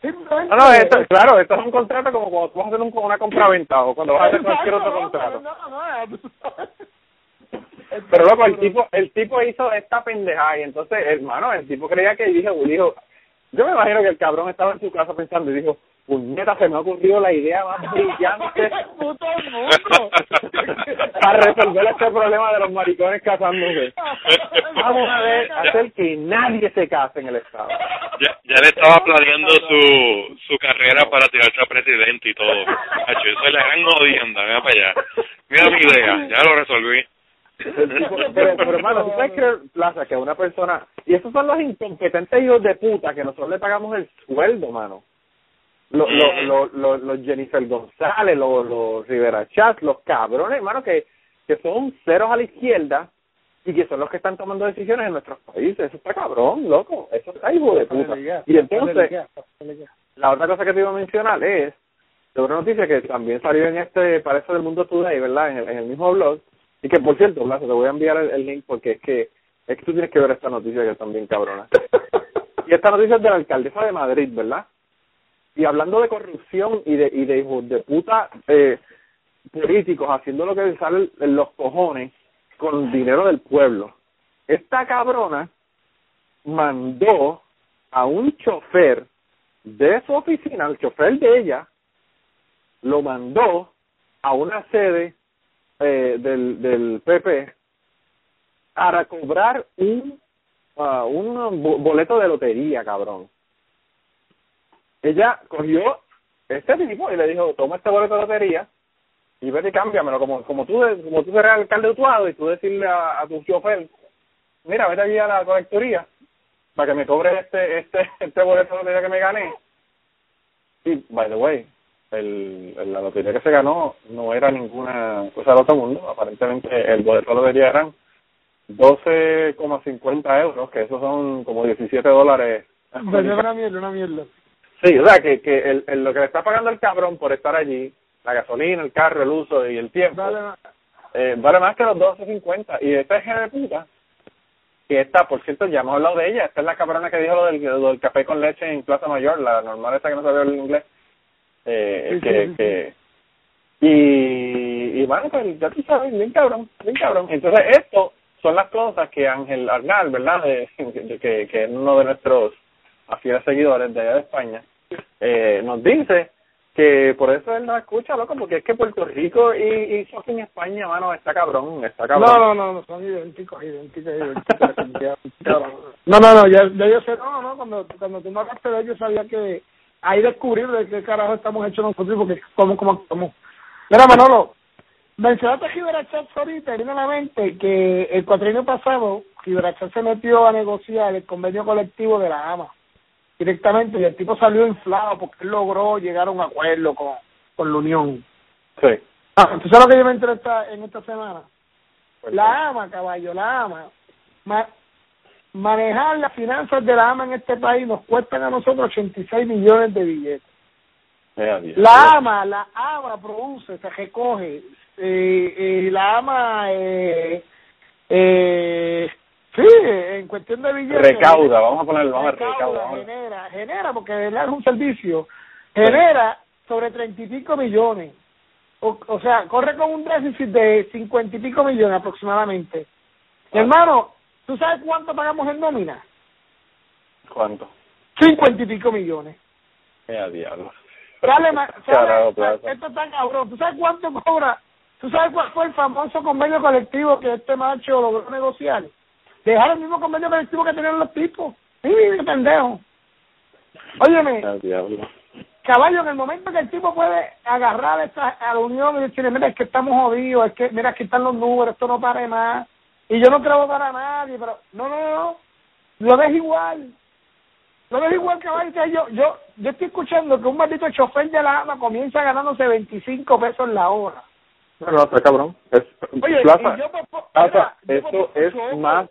Simplemente... No, no, esto, claro, esto es un contrato como cuando tú vas a hacer un, una compraventa o cuando vas a hacer cualquier otro contrato. No, no, no, tú sabes. Pero loco, el tipo, el tipo hizo esta pendejada y entonces, hermano, el tipo creía que dijo, dijo, yo me imagino que el cabrón estaba en su casa pensando y dijo, puñeta, se me ha ocurrido la idea más <laughs> brillante Puto mundo. <laughs> para resolver este problema de los maricones casándose. Vamos a ver, hacer que nadie se case en el estado. Ya, ya le estaba planeando su, su carrera para tirarse a presidente y todo. Hacho, eso es la gran jodienda, mira para allá. Mira mi idea, ya lo resolví. Tipo- pero, pero, hermano, ¿tú sabes que Plaza, que una persona... Y esos son los incompetentes hijos de puta que nosotros le pagamos el sueldo, mano. Los, los, los, los, los Jennifer González, los, los Rivera Chat, los cabrones, hermano, que, que son ceros a la izquierda y que son los que están tomando decisiones en nuestros países. Eso está cabrón, loco. Eso está hijo de puta. Y entonces, la otra cosa que te iba a mencionar es de una noticia que también salió en este, parece del Mundo Today, ¿verdad? En el, en el mismo blog. Y que, por cierto, Blas, te voy a enviar el, el link porque es que es que tú tienes que ver esta noticia que es también cabrona. <laughs> Y esta noticia es de la alcaldesa de Madrid, ¿verdad? Y hablando de corrupción y de, y de hijos de puta eh, políticos haciendo lo que les sale en los cojones con dinero del pueblo. Esta cabrona mandó a un chofer de su oficina, el chofer de ella, lo mandó a una sede eh, del, del PP para cobrar un ah, un bo- boleto de lotería, cabrón. Ella cogió este tipo y le dijo, toma este boleto de lotería y vete y cámbiamelo, como, como tú como tú eres alcalde de Utuado y tú decirle a, tu chofer, mira, vete allí a la colecturía para que me cobre este este <laughs> este boleto de lotería que me gané. Y, by the way, el, la lotería que se ganó no era ninguna cosa del otro mundo. Aparentemente el boleto de lotería eran 12,50 euros, que esos son como 17 dólares. <laughs> Pues es una mierda, una mierda. Sí, o sea, que, que el, el- lo que le está pagando el cabrón por estar allí, la gasolina, el carro, el uso y el tiempo, Dale, ma- eh, vale más que los 12.50. Y esta es de puta, que esta, por cierto, ya hemos hablado de ella, esta es la cabrona que dijo lo del, lo del café con leche en Plaza Mayor, la normal esta que no sabía el inglés, eh, Sí, que, sí, que y, y bueno, pues ya tú sabes, bien cabrón, bien cabrón. Entonces, esto son las cosas que Ángel Arnal, ¿verdad? De, <laughs> de que, que es uno de nuestros fieles seguidores de allá de España, eh, nos dice que por eso él no escucha, loco, porque es que Puerto Rico y, y fucking España, mano, está cabrón, está cabrón. No, no, no, no, son idénticos, idénticos, idénticos. <laughs> no, no, no, ya, ya yo sé, no, no, cuando, cuando tú me hablaste de ellos, sabía que ahí descubrir de qué carajo estamos hechos nosotros, porque como, como, como. Mira, Manolo, mencionaste a Chats ahorita, viene a la mente que el cuatrienio pasado, Chats se metió a negociar el convenio colectivo de la AMA directamente y el tipo salió inflado porque él logró llegar a un acuerdo con, con la Unión. Sí. Ah, ¿Tú sabes lo que yo me enteré esta, en esta semana? Pues La AMA, caballo, la AMA. Ma- manejar las finanzas de la AMA en este país nos cuestan a nosotros 86 millones de billetes. Eh. La AMA, la AMA produce, se recoge. Eh, eh, la AMA, eh, eh, sí, en cuestión de billetes. Recauda, vamos a ponerlo, vamos a recauda, vamos genera, genera, porque ¿verdad? es un servicio, genera sobre treinta y pico millones. O, o sea, corre con un déficit de cincuenta y pico millones aproximadamente. Ah. Hermano, ¿tú sabes cuánto pagamos en nómina? ¿Cuánto? Cincuenta y pico millones. Eh, a diablo. Dale, ma- ¿sabes? Plaza. esto está cabrón. ¿Tú sabes cuánto cobra? ¿Tú sabes cuál fue el famoso convenio colectivo que este macho logró negociar? Dejar el mismo convenio colectivo que tenían los tipos. Sí, qué pendejo. Óyeme, a diablo. caballo, en el momento que el tipo puede agarrar esta, a la unión y decirle, mira, es que estamos jodidos, es que, mira, aquí están los números, esto no pare más. Y yo no quiero votar a nadie, pero no, no, no. lo ves igual. Lo ves igual, caballo. Entonces, Yo, yo, yo estoy escuchando que un maldito chofer de la AMA comienza ganándose 25 pesos la hora. No, no, está cabrón. Es, Oye, Plaza, y yo Plaza, mira, yo me eso es más,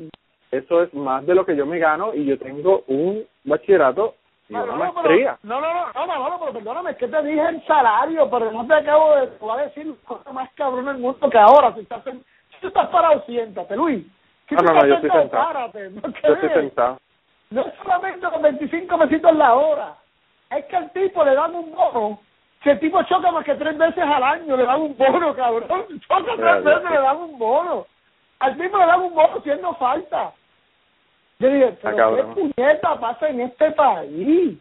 eso es más de lo que yo me gano y yo tengo un bachillerato y No, una no, no, maestría. pero, no, no, no, no, no, pero perdóname, es que te dije el salario, pero no te acabo de, te voy a decir cosa más cabrón del mundo que ahora, si estás, si tú estás parado, siéntate, Luis. Si No, no, yo estoy sentado, párate, no Yo estoy sentado. No es solamente con 25 pesitos la hora, es que al tipo le dan un bono, si el tipo choca más que tres veces al año, le dan un bono, cabrón, <laughs> choca tres veces, le dan un bono, al tipo le dan un bono si él no falta. Yo dije, pero qué puñeta pasa en este país.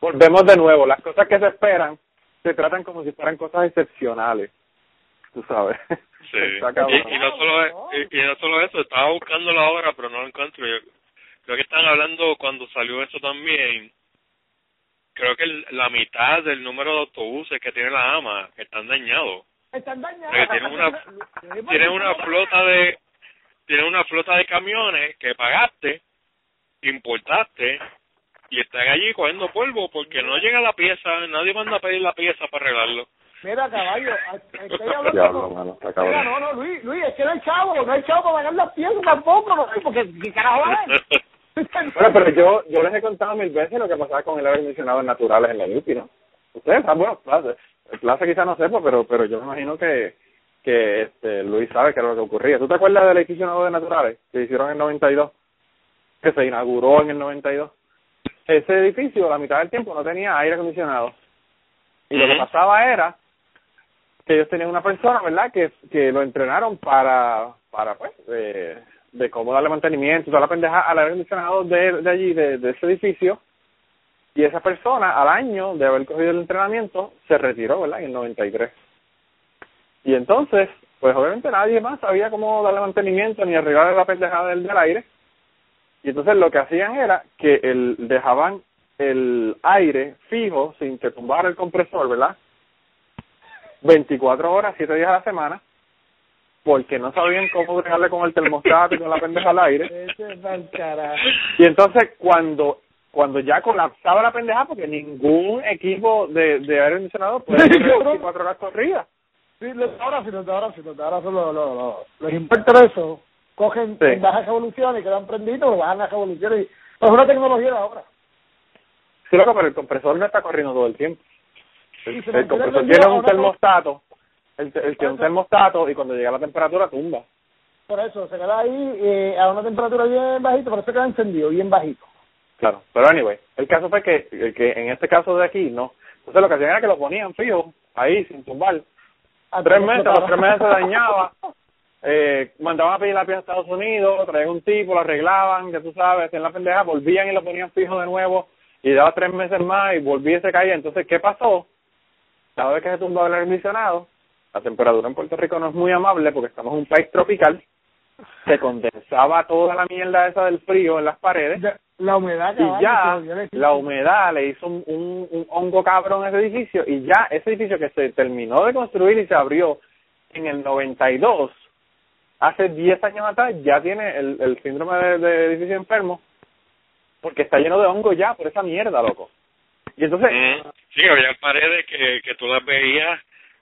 Volvemos de nuevo, las cosas que se esperan se tratan como si fueran cosas excepcionales. Tú sabes. <laughs> Sí. Y, y no solo es- y, y no solo eso, estaba buscando la hora, pero no lo encuentro. Yo, creo que están hablando cuando salió eso también. Creo que el- la mitad del número de autobuses que tiene la AMA están dañados. Están dañados. Porque tienen una, tienen una flota de tienen una flota de camiones que pagaste, importaste y están allí cogiendo polvo porque no llega la pieza, nadie manda a pedir la pieza para arreglarlo. Mira, caballo, estoy <laughs> hablando Diablo, con- mano, está Mira, no, no, Luis, Luis, es que no hay chavo, no hay chavo para pagar las piezas tampoco, no, porque ¿qué carajo va a haber? <laughs> Bueno, pero yo yo les he contado mil veces lo que pasaba con el aire acondicionado naturales en la UPI, ¿no? Ustedes saben, bueno, Plaza, Plaza quizás no sepa, pero pero yo me imagino que que este Luis sabe que era lo que ocurría. ¿Tú te acuerdas del edificio de naturales que hicieron en el 92? Que se inauguró en el 92. Ese edificio, la mitad del tiempo, no tenía aire acondicionado. Y lo que pasaba era que ellos tenían una persona, ¿verdad?, que, que lo entrenaron para, para pues, de, de cómo darle mantenimiento, toda la pendeja al aire acondicionado de, de allí, de, de ese edificio. Y esa persona, al año de haber cogido el entrenamiento, se retiró, ¿verdad?, en el 93. Y entonces, pues obviamente nadie más sabía cómo darle mantenimiento ni arreglar la pendejada del, del aire. Y entonces lo que hacían era que el, dejaban el aire fijo sin que tumbara el compresor, ¿verdad? 24 horas, 7 días a la semana, porque no sabían cómo bregarle con el termostato y con la pendeja al aire. <laughs> Y entonces cuando cuando ya colapsaba la pendeja, porque ningún equipo de, de aire acondicionado puede <laughs> cabrón. 24 horas corridas. Sí, ahora sí, de ahora sí, de ahora son los, los, los, los inverters esos, cogen Sí. en bajas revoluciones y quedan prendidos, lo bajan a revoluciones y pues es una tecnología de ahora. Sí, loco, pero el compresor no está corriendo todo el tiempo. El, el compresor tiene un termostato, el, el tiene un termostato y cuando llega la temperatura tumba. Por eso, se queda ahí eh, a una temperatura bien bajita, por eso queda encendido, bien bajito. Claro, pero anyway, el caso fue que, que en este caso de aquí, no. Entonces lo que hacían era que lo ponían fijo, ahí, sin tumbar. A Tres meses, a los tres meses se dañaba. <laughs> Eh, mandaban a pedir la pieza a Estados Unidos, traían un tipo, lo arreglaban, ya tú sabes, hacían la pendeja, volvían y lo ponían fijo de nuevo, y daba tres meses más y volvía y se caía. Entonces, ¿qué pasó? Cada vez que se tumbaba el aire acondicionado, la temperatura en Puerto Rico no es muy amable porque estamos en un país tropical, se condensaba toda la mierda esa del frío en las paredes, Ya, La humedad, y ya volvió difícil. la humedad le hizo un, un, un hongo cabrón a ese edificio y ya ese edificio que se terminó de construir y se abrió en el 92 hace 10 años atrás ya tiene el, el síndrome de, de edificio enfermo porque está lleno de hongo ya por esa mierda loco y entonces Mm, Sí, había paredes que, que tú las veías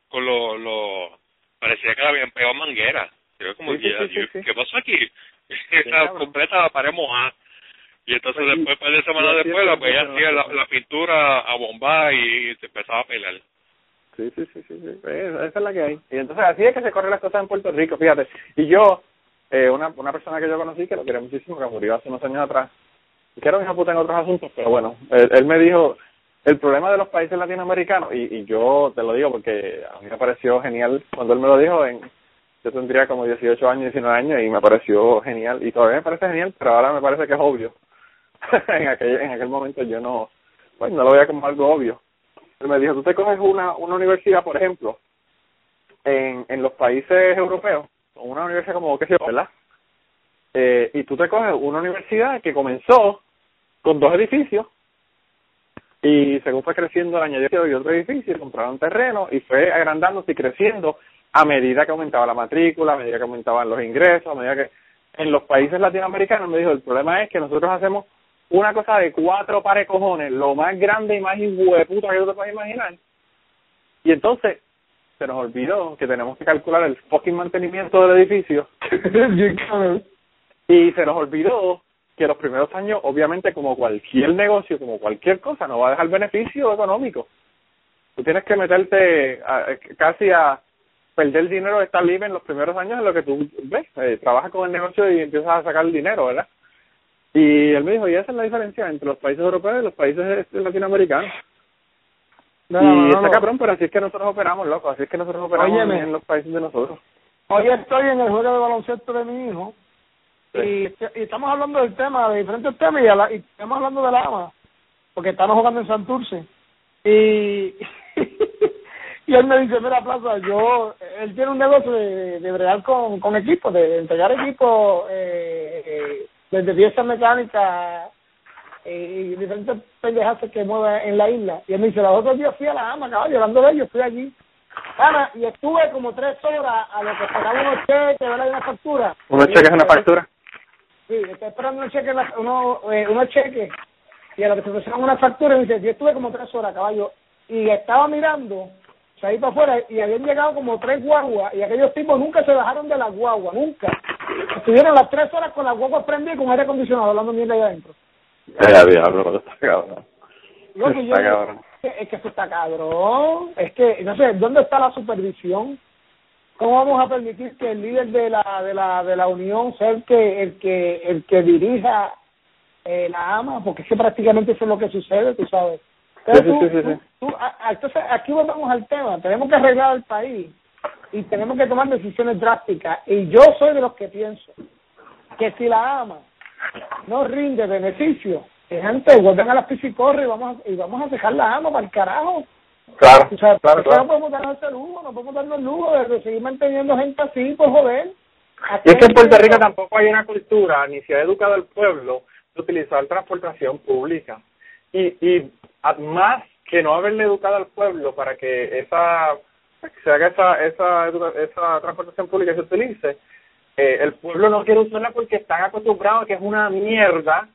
con lo, lo parecía que le habían pegado manguera. Yo como Sí, sí, sí, yo. ¿qué pasó aquí? <laughs> Estaba completa la pared mojada. Y entonces Pues, después, par de semanas después, es la veías así, la, la pintura a bombar y se empezaba a pelar. Sí, sí, sí, sí, sí. Esa es la que hay. Y entonces así es que se corren las cosas en Puerto Rico, fíjate. Y yo, eh, una, una persona que yo conocí, que lo quería muchísimo, que murió hace unos años atrás, que era un hijo de puta en otros asuntos, pero bueno, él, él me dijo, el problema de los países latinoamericanos, y, y yo te lo digo porque a mí me pareció genial cuando él me lo dijo, en yo tendría como 18 años, 19 años, y me pareció genial, y todavía me parece genial, pero ahora me parece que es obvio. <laughs> en, aquel, en aquel momento yo no, pues no lo veía como algo obvio él me dijo, tú te coges una, una universidad, por ejemplo, en, en los países europeos, una universidad como, yo, ¿verdad? Eh, y tú te coges una universidad que comenzó con dos edificios y según fue creciendo el añadido de otro edificio, compraron terreno y fue agrandándose y creciendo a medida que aumentaba la matrícula, a medida que aumentaban los ingresos, a medida que... en los países latinoamericanos, me dijo, el problema es que nosotros hacemos una cosa de cuatro pares cojones, lo más grande y más puta que tú te puedes imaginar. Y entonces se nos olvidó que tenemos que calcular el fucking mantenimiento del edificio. <laughs> y se nos olvidó que los primeros años, obviamente, como cualquier negocio, como cualquier cosa, no va a dejar beneficio económico. Tú tienes que meterte casi a perder dinero de estar libre en los primeros años en lo que tú ves, eh, trabajas con el negocio y empiezas a sacar el dinero, ¿verdad? Y él me dijo, y esa es la diferencia entre los países europeos y los países este, latinoamericanos. y está cabrón, pero así es que nosotros operamos, loco, así es que nosotros operamos en los países de nosotros. Hoy estoy en el juego de baloncesto de mi hijo y, estamos hablando del tema, de diferentes temas, y, estamos hablando del ama, porque estamos jugando en Santurce. Y, <laughs> y él me dice, mira, Plaza, yo, él tiene un negocio de, de bregar con, con equipos, de entregar equipos eh, eh, desde piezas mecánicas eh, y diferentes pendejas que mueve en la isla. Y él me dice, los otros días fui a la ama, caballo, hablando de ellos, fui allí. Ana, y estuve como tres horas a lo que sacaba unos cheques, ¿verdad? Y una factura. ¿Unos cheques una factura? Sí, estoy esperando unos cheques, uno, eh, unos cheques, y a lo que se pusieron una factura, y me dice, yo estuve como tres horas, caballo, y estaba mirando, ahí para afuera, y habían llegado como tres guaguas, y aquellos tipos nunca se bajaron de la guagua, nunca. Estuvieron las tres horas con la guagua prendida y con aire acondicionado, hablando mierda ahí adentro. Ya, diablo, está cabrón. Lo que yo Es que eso está cabrón. Es que, no sé, ¿dónde está la supervisión? ¿Cómo vamos a permitir que el líder de la de la de la unión sea el que el que el que dirija eh, la ama? Porque es que prácticamente eso es lo que sucede, tú sabes. Entonces aquí volvemos al tema. Tenemos que arreglar el país y tenemos que tomar decisiones drásticas. Y yo soy de los que pienso que si la ama no rinde beneficio, que gente vuelven a las piscicorres y vamos a, y vamos a dejar la ama para el carajo. Claro, claro, No podemos darnos ese lujo, no podemos darnos el lujo de seguir manteniendo gente así, por joder. Y es que en Puerto Rico tampoco hay una cultura, ni se ha educado el pueblo de utilizar transportación pública. Y, y más que no haberle educado al pueblo para que esa se haga esa, esa, esa transportación pública se utilice, eh, el pueblo no quiere usarla porque están acostumbrados a que es una mierda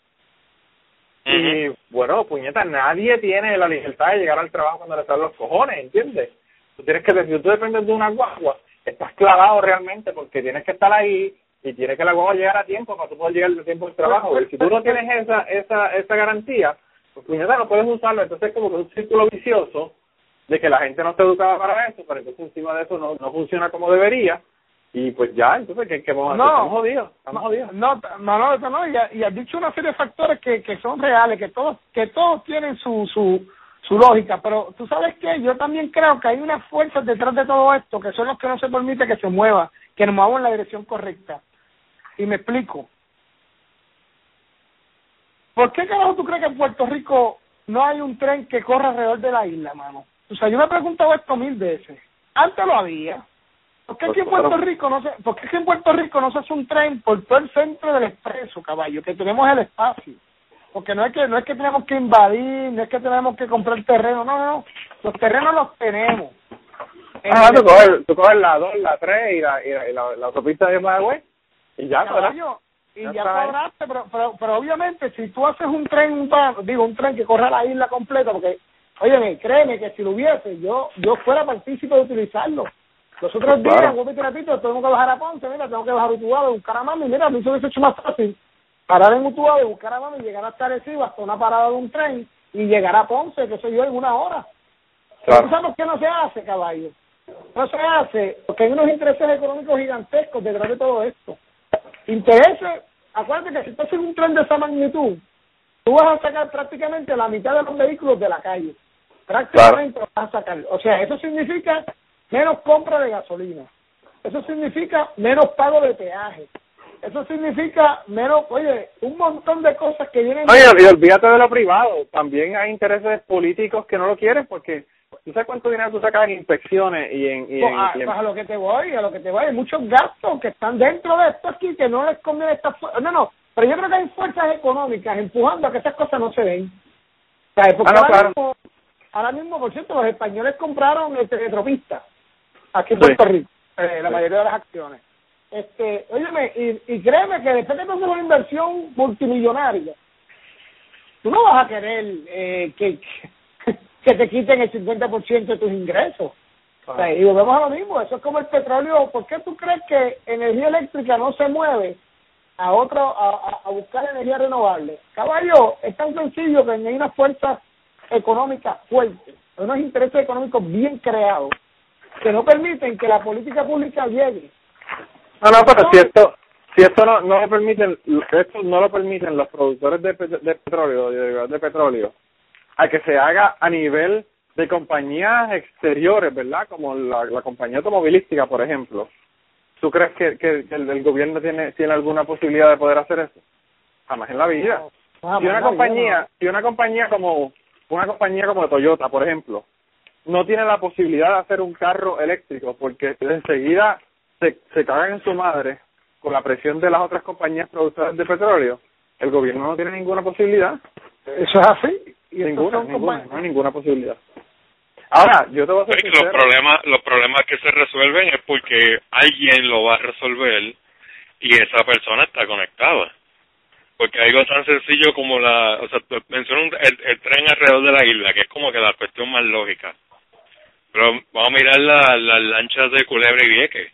y bueno, puñeta, nadie tiene la libertad de llegar al trabajo cuando le están los cojones, ¿entiendes? Tú tienes que decir, tú dependes de una guagua, estás clavado realmente porque tienes que estar ahí y tiene que la guagua llegar a tiempo para tú poder llegar al tiempo del trabajo. Y si tú no tienes esa esa esa garantía, puñeta, no puedes usarlo. Entonces es como que un círculo vicioso de que la gente no está educada para eso, pero entonces encima de eso no, no funciona como debería y pues ya, entonces, ¿qué, qué vamos a hacer? Estamos jodidos, estamos jodidos. No, no, no, no, y, y has dicho una serie de factores que, que son reales, que todos, que todos tienen su, su, su lógica, pero tú sabes que yo también creo que hay unas fuerzas detrás de todo esto que son los que no se permite que se mueva, que nos movamos en la dirección correcta. Y me explico. ¿Por qué carajo tú crees que en Puerto Rico no hay un tren que corra alrededor de la isla, mano? O sea, yo me he preguntado esto mil veces. Antes lo había, ¿Por qué aquí en Puerto Rico no se, por qué en Puerto Rico no se hace un tren por todo el centro del expreso, caballo, que tenemos el espacio? Porque no es que no es que tenemos que invadir, no es que tenemos que comprar terreno, no, no, los terrenos los tenemos. Ah, tú coges, tú coges la 2, la 3 y la, y la, la, autopista de Mayagüez y ya, caballo, y ya, ya pero, pero, pero obviamente si tú haces un tren, digo, un tren que corra la isla completa, porque, óyeme, créeme que si lo hubiese, yo yo fuera partícipe de utilizarlo los otros días, claro. ratito, tengo que bajar a Ponce, mira, tengo que bajar a Utuado, buscar a mami, mira, me hubiese hecho más fácil parar en Utuado, buscar a mami, llegar hasta Arecibo, hasta una parada de un tren y llegar a Ponce, que soy yo, en una hora. Claro. ¿Sabes qué no se hace, caballo? No se hace porque hay unos intereses económicos gigantescos detrás de todo esto. Intereses, acuérdate que si tú haces un tren de esa magnitud, tú vas a sacar prácticamente la mitad de los vehículos de la calle. Prácticamente lo vas a sacar. O sea, eso significa menos compra de gasolina. Eso significa menos pago de peaje. Eso significa menos, oye, un montón de cosas que vienen... Oye, y olvídate de lo privado. También hay intereses políticos que no lo quieren porque ¿Tú sabes cuánto dinero tú sacas en inspecciones y en... Y pues, a, pues a, lo que te voy, a lo que te voy. Hay muchos gastos que están dentro de esto aquí que no les conviene esta... No, no, pero yo creo que hay fuerzas económicas empujando a que esas cosas no se den. O sea, porque ah, ahora, mismo, ahora mismo, por cierto, los españoles compraron el teletropista aquí en Puerto Rico, eh, la mayoría de las acciones. este, óyeme, y, y créeme que después que tú haces una inversión multimillonaria, tú no vas a querer eh, que, que te quiten el 50% de tus ingresos. O sea, y volvemos a lo mismo, eso es como el petróleo. ¿Por qué tú crees que energía eléctrica no se mueve a otro a, buscar energía renovable? Caballo, es tan sencillo que hay una fuerza económica fuerte, unos intereses económicos bien creados que no permiten que la política pública llegue. No, no, pero si esto, si esto no, no lo permiten, esto no lo permiten los productores de, de petróleo, de petróleo, a que se haga a nivel de compañías exteriores, ¿verdad? Como la, la compañía automovilística, por ejemplo. ¿Tú crees que, que, que el, el gobierno tiene, tiene alguna posibilidad de poder hacer eso? Jamás en la vida. Ah, si una compañía, si una compañía como una compañía como Toyota, por ejemplo, no tiene la posibilidad de hacer un carro eléctrico porque enseguida se, se cagan en su madre con la presión de las otras compañías productoras de petróleo, el gobierno no tiene ninguna posibilidad. Eso es así. Y Ninguna, ninguna, no hay ninguna posibilidad. Ahora, yo te voy a que los problemas, los problemas que se resuelven es porque alguien lo va a resolver y esa persona está conectada. Porque algo tan sencillo como la, o sea, un- el, el tren alrededor de la isla, que es como que la cuestión más lógica. Pero vamos a mirar la- las lanchas de Culebra y Vieques.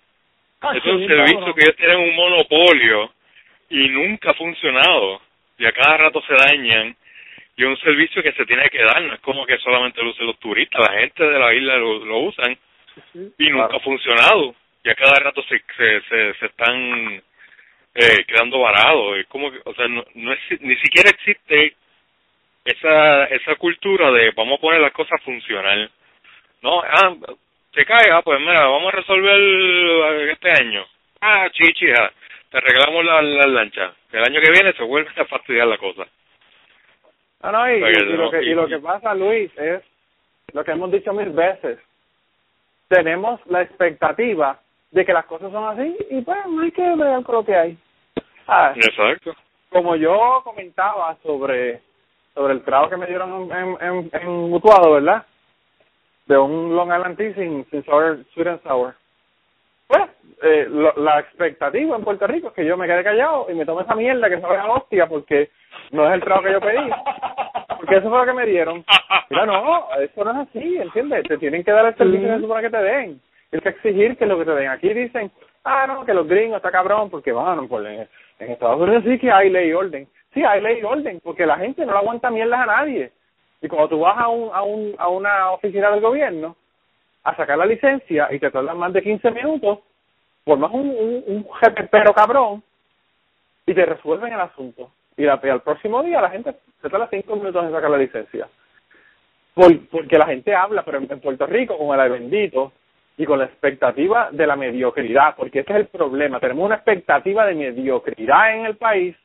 Ah, es un sí, servicio que ellos tienen un monopolio y nunca ha funcionado. Y a cada rato se dañan. Y es un servicio que se tiene que dar. No es como que solamente lo usen los turistas. La gente de la isla lo, lo usan y nunca Claro. ha funcionado. Y a cada rato se, se, se, se están eh, quedando varados. Es como que, o sea, no, no es, ni siquiera existe esa esa cultura de vamos a poner las cosas a funcionar. No, ah, se cae, ah, pues mira, vamos a resolver este año. Ah, chichi, ah, te arreglamos la, la lancha. El año que viene se vuelve a fastidiar la cosa. No, no, y, lo que, y lo que pasa, Luis, es lo que hemos dicho mil veces. Tenemos la expectativa de que las cosas son así y pues no hay que bregar con lo que hay. Ah, Exacto. como yo comentaba sobre sobre el trago que me dieron en, en, en Mutuado, ¿verdad? De un Long Island Tea sin, sin sour, sweet and sour. Eh, lo- la expectativa en Puerto Rico es que yo me quede callado y me tome esa mierda que sabe a hostia porque no es el trago que yo pedí. Porque eso fue lo que me dieron. Mira, no, eso no es así, ¿entiendes? Te tienen que dar el servicio que se supone que te den. Tienes que exigir que lo que te den. Aquí dicen, ah, no, que los gringos está cabrón, porque bueno, pues en, en Estados Unidos sí que hay ley y orden. Sí, hay ley y orden, porque la gente no le aguanta mierdas a nadie. Y cuando tú vas a, un, a, un, a una oficina del gobierno a sacar la licencia y te tardan más de 15 minutos, formas un, un, un jefe pero cabrón y te resuelven el asunto. Y, al próximo día la gente se tarda 5 minutos en sacar la licencia. Por, porque la gente habla, pero en, en Puerto Rico, con el bendito y con la expectativa de la mediocridad, porque ese es el problema. Tenemos una expectativa de mediocridad en el país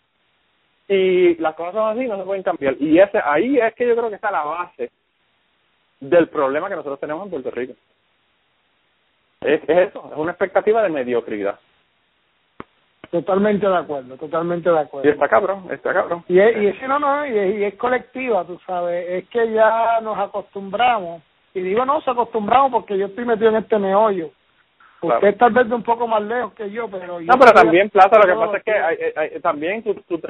y las cosas son así, no se pueden cambiar. Y ese ahí es que yo creo que está la base del problema que nosotros tenemos en Puerto Rico. Es, es eso, es una expectativa de mediocridad. Totalmente de acuerdo, totalmente de Y acuerdo. está cabrón, está cabrón. Y es, y es no, no, y es, y es colectiva, tú sabes, es que ya nos acostumbramos, y digo no, se acostumbramos porque yo estoy metido en este meollo. Claro. Usted tal vez de un poco más lejos que yo, pero yo No, pero también, Plata, lo que pasa es que hay, hay- hay- también tú, tú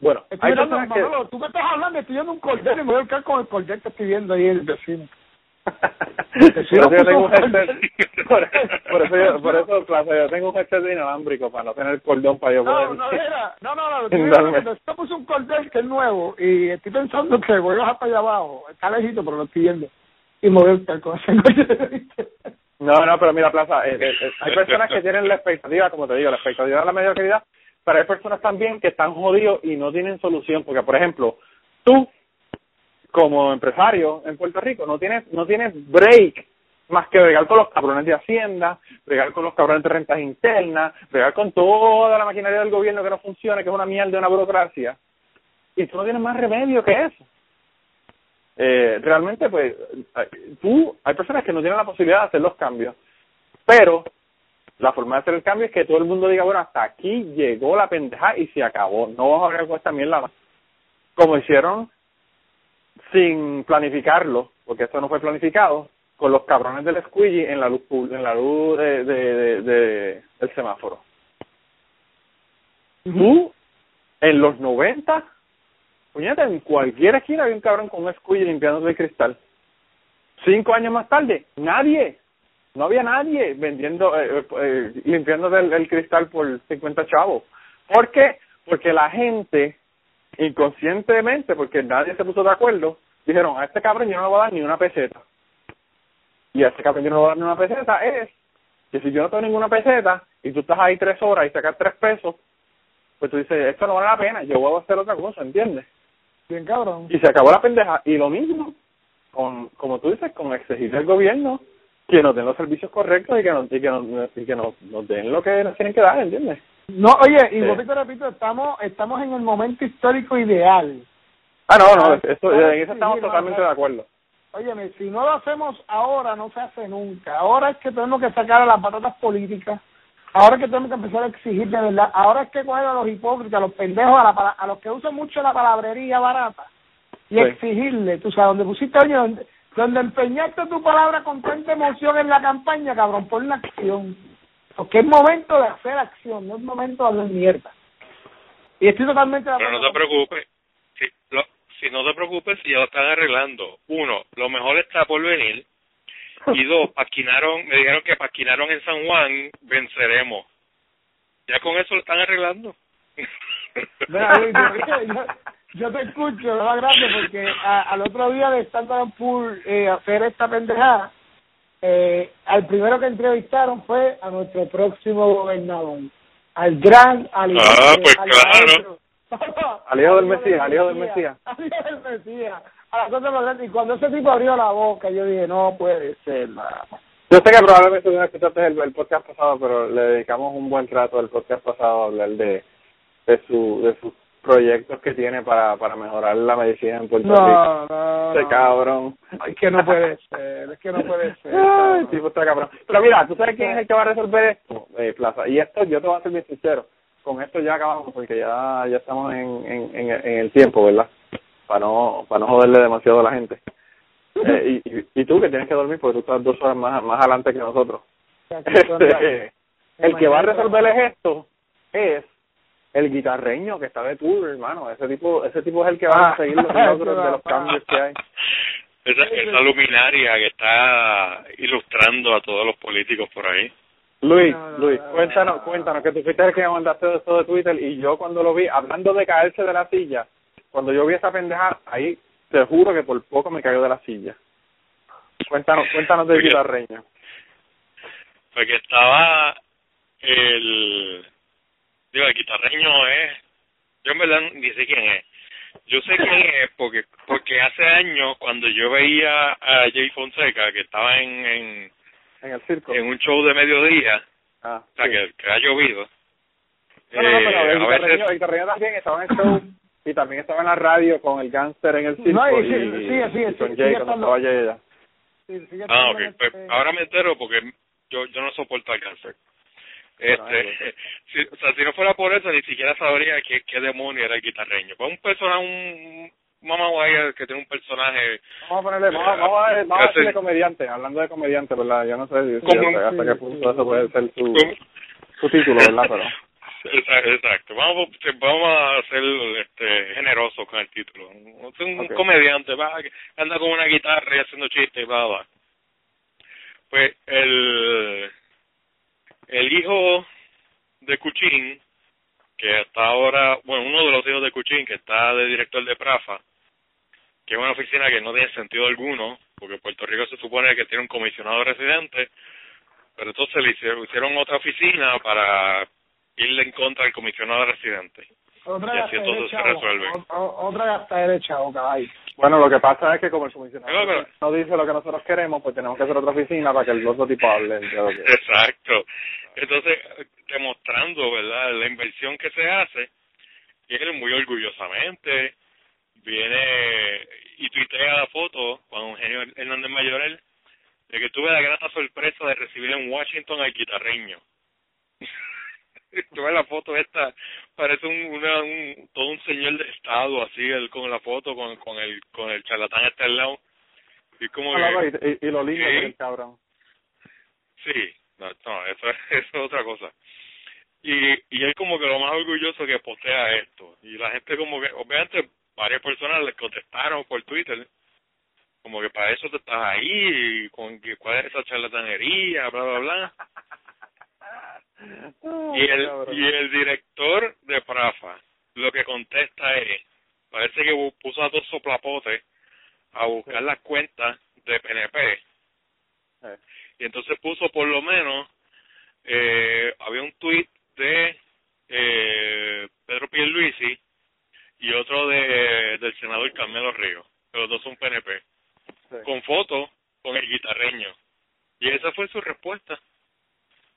bueno, Estoy hay mirando, personas que... Manolo, tú me estás hablando, estoy viendo un cordero y me voy a quedar con el cordero que estoy viendo ahí el vecino. Por eso yo tengo un headset, por, por eso, yo, por eso, Plaza, yo tengo un headset inalámbrico para no tener cordón para yo No, poder... no, mira, no, no, no, <laughs> viendo, esto puse un cordel que es nuevo y estoy pensando que voy a bajar para allá abajo, está lejito, pero lo estoy viendo. Y me voy a quedar con ese cordero. No, no, pero mira, Plaza, eh, eh, eh, hay personas que tienen la expectativa, como te digo, la expectativa de la mediocridad, pero hay personas también que están jodidos y no tienen solución, porque, por ejemplo, tú, como empresario en Puerto Rico, no tienes no tienes break más que bregar con los cabrones de Hacienda, bregar con los cabrones de rentas internas, bregar con toda la maquinaria del gobierno que no funciona, que es una mierda una burocracia, y tú no tienes más remedio que eso. Eh, realmente pues tú hay personas que no tienen la posibilidad de hacer los cambios pero la forma de hacer el cambio es que todo el mundo diga bueno hasta aquí llegó la pendeja y se acabó. No vamos a hablar con esta mierda más como hicieron sin planificarlo porque esto no fue planificado con los cabrones del squeegee en la luz en la luz de, de, de- de- del semáforo Tú, en los 90, puñeta, en cualquier esquina había un cabrón con un squeeze limpiando el cristal. Cinco años más tarde, nadie. No había nadie vendiendo, eh, eh, limpiando el, el cristal por 50 chavos. ¿Por qué? Porque la gente, inconscientemente, porque nadie se puso de acuerdo, dijeron, a este cabrón yo no le voy a dar ni una peseta. Y a este cabrón yo no le voy a dar ni una peseta es que si yo no tengo ninguna peseta y tú estás ahí tres horas y sacas tres pesos, pues tú dices, esto no vale la pena, yo voy a hacer otra cosa, ¿entiendes? Bien cabrón. Y se acabó la pendeja. Y lo mismo, con como tú dices, con exigir del gobierno que nos den los servicios correctos y que nos, y que nos, y que nos, nos den lo que nos tienen que dar, ¿entiendes? No, oye, y te repito, estamos, estamos en el momento histórico ideal. Ah, no, no, eso, en eso estamos totalmente de acuerdo. Óyeme, si no lo hacemos ahora, no se hace nunca. Ahora es que tenemos que sacar a las patatas políticas. Ahora es que tenemos que empezar a exigir de verdad. Ahora es que coger a los hipócritas, a los pendejos, a, la, a los que usan mucho la palabrería barata y Sí. exigirle, tú sabes, donde pusiste, oye, donde, donde empeñaste tu palabra con tanta emoción en la campaña, cabrón, por una acción. Porque es momento de hacer acción, no es momento de hablar mierda. Y estoy totalmente de Pero no te preocupes. Si, lo, si no te preocupes, si ya lo están arreglando. Uno, lo mejor está por venir. <laughs> Y dos, paquinaron, me dijeron que paquinaron en San Juan, venceremos. Ya con eso lo están arreglando. Mira, yo, yo- yo te escucho, lo más grande, porque a- al otro día de Pool eh, hacer esta pendejada, eh, al primero que entrevistaron fue a nuestro próximo gobernador, al gran Ali. Ah, pues claro. <laughs> del Mesías, al hijo del Mesías. Al hijo del Mesías. A las cosas más grandes. Y cuando ese tipo abrió la boca, yo dije, no puede ser, mano. Yo sé que probablemente tú no escuchaste el, el podcast pasado, pero le dedicamos un buen rato al podcast pasado a hablar de, de, su, de sus proyectos que tiene para, para mejorar la medicina en Puerto Rico. No, no. cabrón. Es que no puede ser, es que no puede <laughs> ser. Ay, tipo está cabrón. Pero mira, ¿tú sabes quién es el que va a resolver esto, eh, Plaza? Y esto, yo te voy a ser bien sincero, con esto ya acabamos porque ya ya estamos en, en, en, en el tiempo, ¿verdad? Para no para no joderle demasiado a la gente. Eh, y, y, y tú que tienes que dormir porque tú estás dos horas más, más adelante que nosotros. Este, <laughs> el que va a resolverles esto es el guitarreño que está de tour, hermano. Ese tipo ese tipo es el que va a Ah, conseguir los logros de <laughs> los cambios que hay. Esa, esa luminaria que está ilustrando a todos los políticos por ahí. Luis, Luis, no, no, cuéntanos, no. cuéntanos, que tú fuiste el que me mandaste esto de Twitter y yo cuando lo vi, hablando de caerse de la silla, cuando yo vi esa pendeja, ahí te juro que por poco me cayó de la silla. Cuéntanos, cuéntanos del Oye. guitarreño. Porque estaba el... Digo, el guitarreño es... Yo en verdad ni sé quién es. Yo sé quién es porque porque hace años cuando yo veía a Jay Fonseca que estaba en, en, En el circo. en un show de mediodía, Ah, o sea, sí. que, que ha llovido, No, no, no, eh, pero el a guitarreño, veces... el guitarreño también estaba en el show y también estaba en la radio con el gánster en el circo No, y y, sí, sí, sí, y sí, con Jay cuando estaba Jay allá. Sí, Ah, ok. Pues ahora me entero porque yo yo no soporto al cáncer. Bueno, Este, <laughs> si, o sea, si no fuera por eso, ni siquiera sabría qué, qué demonio era el guitarreño. Pues un personaje, un mamá guaya que tiene un personaje Vamos a ponerle, vamos, a- vamos a, vamos a decirle comediante, hablando de comediante, ¿verdad? Yo no sé si- hasta, hasta qué punto eso puede ser su, título, ¿verdad? Pero Exacto. Vamos, vamos a ser este, generosos con el título. Un, comediante, va, que anda con una guitarra y haciendo chistes, va, va. Pues el, el hijo de Cuchín, que está ahora, bueno, uno de los hijos de Cuchín, que está de director de Prafa, que es una oficina que no tiene sentido alguno, porque Puerto Rico se supone que tiene un comisionado residente, pero entonces le hicieron, hicieron otra oficina para irle en contra del comisionado residente. Otra y así entonces se resuelve. O- o- Otra gastadera de chavo, caballo. bueno, lo que pasa es que como el comisionado No, dice lo que nosotros queremos, pues tenemos que hacer otra oficina para que el otro tipo hable. de lo que- Exacto. Entonces, demostrando, ¿verdad?, la inversión que se hace, y él muy orgullosamente viene y tuitea la foto con Eugenio Hernández Mayorel de que tuve la grata sorpresa de recibir en Washington al guitarreño. <laughs> tuve la foto esta, parece un, una, un todo un señor de estado así, él con la foto con, con el con el charlatán este al lado. Y como Ah, que, y, y- y lo lindo Sí. que es el cabrón. Sí, no, no eso, <laughs> eso es otra cosa. y, y él como que lo más orgulloso que postea esto. Y la gente como que, obviamente, varias personas le contestaron por Twitter, como que para eso te estás ahí, y con que cuál es esa charlatanería, bla, bla, bla. Y el, y el director de Prafa lo que contesta es, parece que puso a dos soplapotes a buscar las cuentas de PNP. Y entonces puso por lo menos, eh, había un tuit de eh, Pedro Pierluisi y otro de del senador Carmelo Río, los dos son PNP, con fotos con el guitarreño. Y esa fue su respuesta.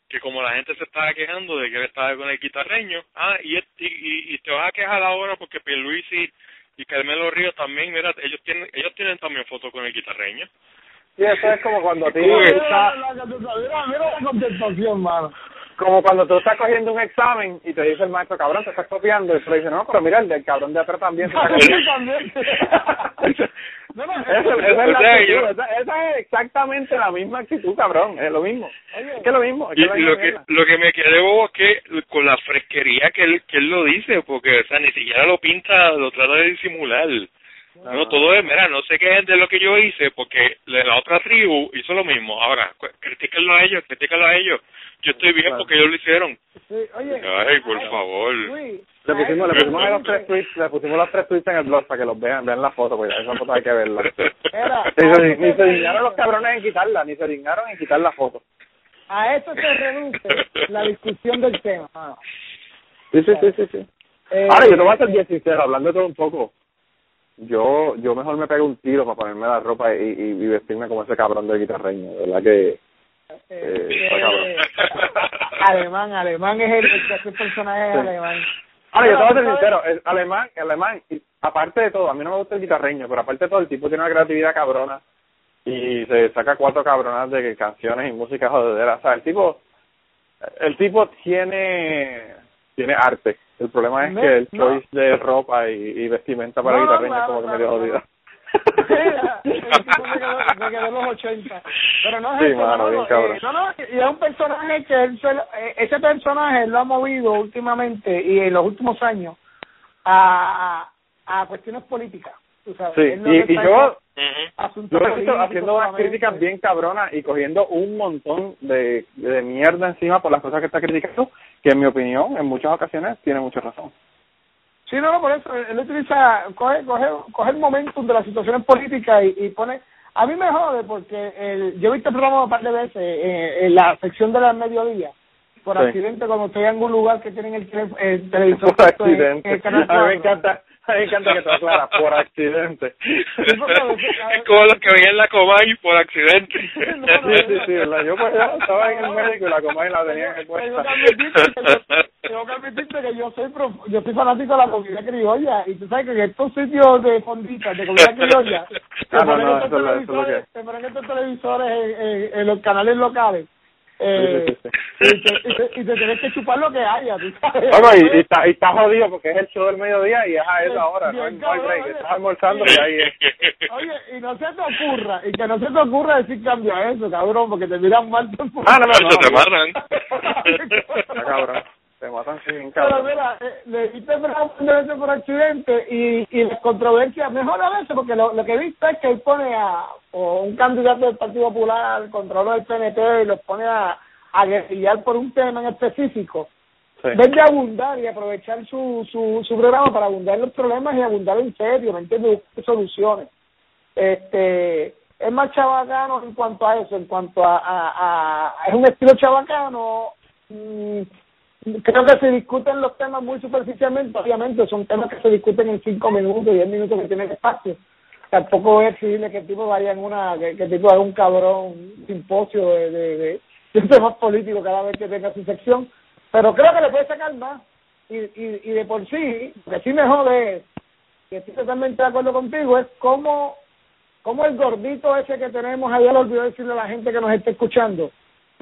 Que como la gente se estaba quejando de que él estaba con el guitarreño, ah, y, y, y te vas a quejar ahora porque Pierluisi y Carmelo Río también, mira, ellos tienen ellos tienen también fotos con el guitarreño. Sí, eso es como cuando a ti... Mira la contestación, mano como cuando tú estás cogiendo un examen y te dice el maestro, cabrón, te estás copiando, y tú le dices, no, pero mira, el del cabrón de atrás también se está <laughs> copiando. <laughs> <laughs> no, no, esa, es la actitud, esa, es exactamente la misma actitud, cabrón, es lo mismo. es que es lo mismo. Es que y lo, que, lo que me quedé bobo es que con la fresquería que él, que él lo dice, porque, o sea, ni siquiera lo pinta, lo trata de disimular. No, todo es, mira, no sé qué es de lo que yo hice, porque la otra tribu hizo lo mismo. Ahora, critíquenlo a ellos, critíquenlo a ellos. Yo estoy bien porque ellos lo hicieron. Sí, oye, Ay, por favor. le pusimos, le pusimos los tres tweets, le pusimos los tres tweets en el blog para que los vean, vean la foto, porque esa foto hay que verla. <laughs> ni, se, dignaron los cabrones en quitarla, ni se dignaron en quitar la foto. A esto se reduce la discusión del tema. Sí, sí, sí, sí. sí. Eh, Ahora, yo te voy a ser bien sincero, hablando de todo un poco yo yo mejor me pego un tiro para ponerme la ropa y, y, vestirme como ese cabrón de guitarreño, ¿verdad que? Eh, eh, alemán, alemán es el, el personaje es alemán. Ahora, yo te voy a ser sincero, el alemán, el alemán, aparte de todo, a mí no me gusta el guitarreño, pero aparte de todo, el tipo tiene una creatividad cabrona y se saca cuatro cabronas de canciones y música jodedera. O sea, el tipo, el tipo tiene, tiene arte el problema es que el choice de ropa y, y vestimenta para no, guitarreño es como que medio jodido. Me quedó los 80. Pero no es sí, eso, mano, no, eh, no, no, y es un personaje que él eh, ese personaje lo ha movido últimamente y en los últimos años a, a cuestiones políticas. Tú sabes, sí, y, y yo, yo he visto haciendo unas críticas bien cabronas y cogiendo un montón de, de mierda encima por las cosas que está criticando que en mi opinión en muchas ocasiones tiene mucha razón. Sí, no, no, por eso él utiliza, coge, coge, coge el momentum de las situaciones políticas y, y pone, a mí me jode porque el, yo he visto el programa un par de veces eh, en la sección de la mediodía, por accidente cuando estoy en algún lugar que tienen el, el televisor. Por accidente. a mí me encanta a mí me encanta <laughs> que te aclara, por accidente. <laughs> es como los que veían la Comay por accidente. <laughs> sí, sí, sí, Yo pues ya estaba en el médico y la Comay la tenía en el puesto. Tengo que admitirte que yo soy yo soy fanático de la comida criolla y tú sabes que en estos sitios de fonditas de comida criolla te ah, ponen estos televisores, te ponen estos televisores en, en los canales locales eh, Y, te, y, te, tienes que chupar lo que haya, tú sabes. y, está, y está jodido porque es el show del mediodía y es a esa hora, no, hay break, estás almorzando y ahí es. <laughs> Oye, y no se te ocurra, y que no se te ocurra decir cambio a eso, cabrón, porque te miran mal. Ah, no, no, no, te matan. <laughs> Cabrón Pero mira, eh, le diste veces por accidente y, y las controversias, mejor a veces, porque lo, lo que he visto es que él pone a o un candidato del Partido Popular, controlador del PNT, y los pone a, a guerrillar por un tema en específico. Sí. de abundar y aprovechar su, su, su programa para abundar los problemas y abundar en serio, ¿me entiendes? Soluciones. Este, es más chabacano en cuanto a eso, en cuanto a, a, a es un estilo chabacano, mmm, creo que se discuten los temas muy superficialmente, obviamente son temas que se discuten en cinco minutos, diez minutos que tienen espacio. Tampoco voy a exigirle que el tipo vaya en una, que, el tipo haga un cabrón, un simposio de, de, de, de temas políticos cada vez que tenga su sección, pero creo que le puede sacar más. Y, y, y de por sí, que sí me jode que estoy totalmente de acuerdo contigo, es cómo, cómo el gordito ese que tenemos allá lo olvidó decirle a la gente que nos está escuchando,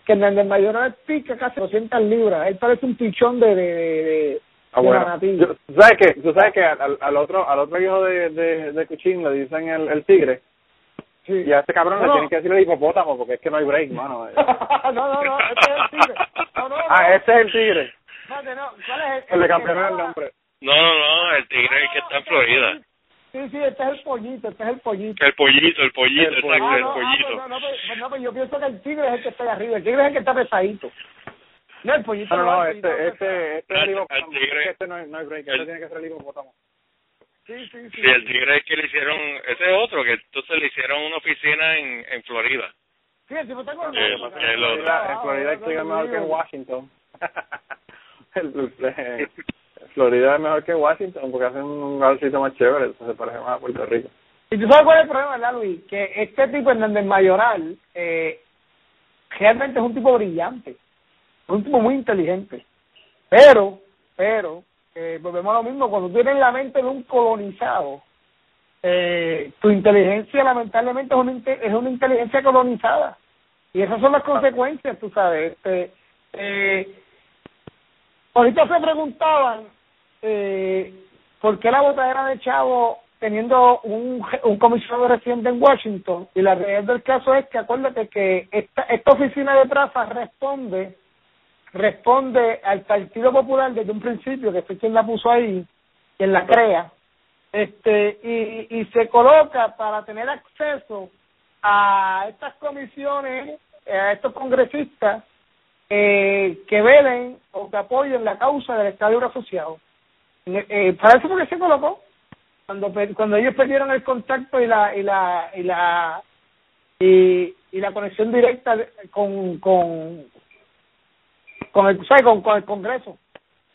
que en el mayor pica casi 200 libras. Él parece un pichón de, de, de, ah, bueno. ¿Tú sabes que, tú sabes que al, al otro al otro hijo de, de, de Cuchín le dicen el, el tigre? Sí. Y a este cabrón le tienen que decir el hipopótamo porque es que no hay break, mano. <laughs> no, no, no, este es el tigre. No, no, Ah, ese es el tigre. no, ¿cuál es el, el estaba- nombre. No, no, no, el tigre es el que está en Florida. Sí, sí, este es el pollito, este es el pollito. El pollito, el pollito, El exacto, Ah, el no, ah, pues pollito. no, no, pues, pues no, pues yo pienso que el tigre es el que está ahí arriba, el tigre es el que está pesadito. No, el pollito No, no, no, el pollito este, este, este es el El- el hipopótamo. tigre- Este no, no hay break, el- este tiene que ser el hipopótamo. Sí, sí, sí. Sí, el tigre es que le hicieron, ese es otro, que entonces le hicieron una oficina en, en Florida. Sí, el tipo está con El- el- el En otro. Florida, en Florida estudian mejor que en Washington. <laughs> El- el- <laughs> Florida es mejor que Washington porque hacen un lugarcito más chévere, entonces parece más a Puerto Rico. Y tú sabes cuál es el problema, ¿verdad, Luis? Que este tipo Hernández Mayoral eh, realmente es un tipo brillante, un tipo muy inteligente. Pero, pero, eh, volvemos a lo mismo, cuando tienes la mente de un colonizado, eh, tu inteligencia lamentablemente es una, es una inteligencia colonizada. Y esas son las consecuencias, tú sabes. Este, eh, ahorita se preguntaban eh, por qué la botadera de Chavo teniendo un, un comisionado residente en Washington y la realidad del caso es que acuérdate que esta, esta oficina de Prafa responde responde al Partido Popular desde un principio que fue quien la puso ahí quien la crea. Este y, y se coloca para tener acceso a estas comisiones a estos congresistas eh, que velen o que apoyen la causa del Estado Asociado eh, para eso porque se colocó cuando cuando ellos perdieron el contacto y la y la y la y, y la conexión directa con con con el ¿sabes? con, con el Congreso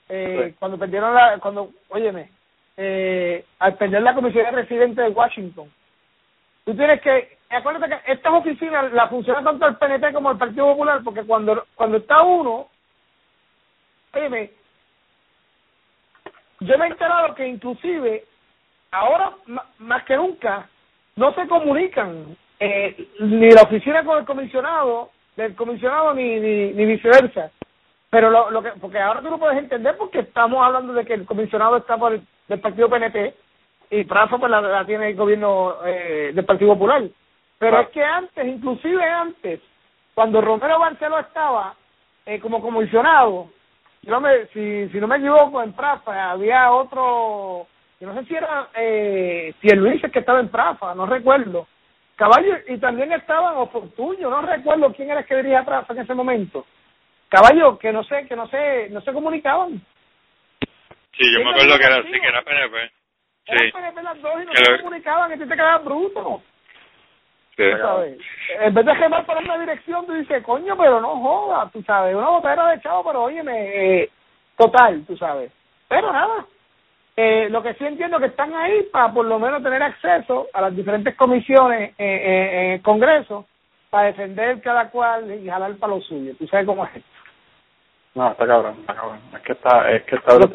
eh, Sí. cuando perdieron la cuando óyeme eh, al perder la comisión de residente de Washington tú tienes que acuérdate que estas oficinas la funcionan tanto el PNP como el Partido Popular porque cuando cuando está uno óyeme yo me he enterado que inclusive ahora más que nunca no se comunican eh, ni la oficina con el comisionado del comisionado ni ni, ni viceversa. Pero lo, lo que porque ahora tú lo puedes entender porque estamos hablando de que el comisionado está por el del partido PNP y Prafa pues la, la tiene el gobierno eh, del Partido Popular. Pero es que antes inclusive antes cuando Romero Barceló estaba eh, como comisionado yo no me, si, si no me equivoco, en Prafa había otro, yo no sé si era eh, si el Luis que estaba en Prafa, no recuerdo. Caballo, y también estaban Oportuño, no recuerdo quién era el que dirigía Prafa en ese momento. Caballo, que no sé, que no sé, no se comunicaban. Sí, yo me acuerdo que era así, que era PNP. Eran Sí. PNP las dos y no Que se lo- comunicaban, y tú te quedabas bruto. En vez de gemar para una dirección, tú dices, coño, pero no jodas, tú sabes, una botera de chavo, pero óyeme, eh, total, tú sabes. Pero nada, eh, lo que sí entiendo que están ahí para por lo menos tener acceso a las diferentes comisiones eh, eh, en el Congreso para defender cada cual y jalar para lo suyo. Tú sabes cómo es esto. No, está cabrón, está cabrón. Es que está, es que está Los,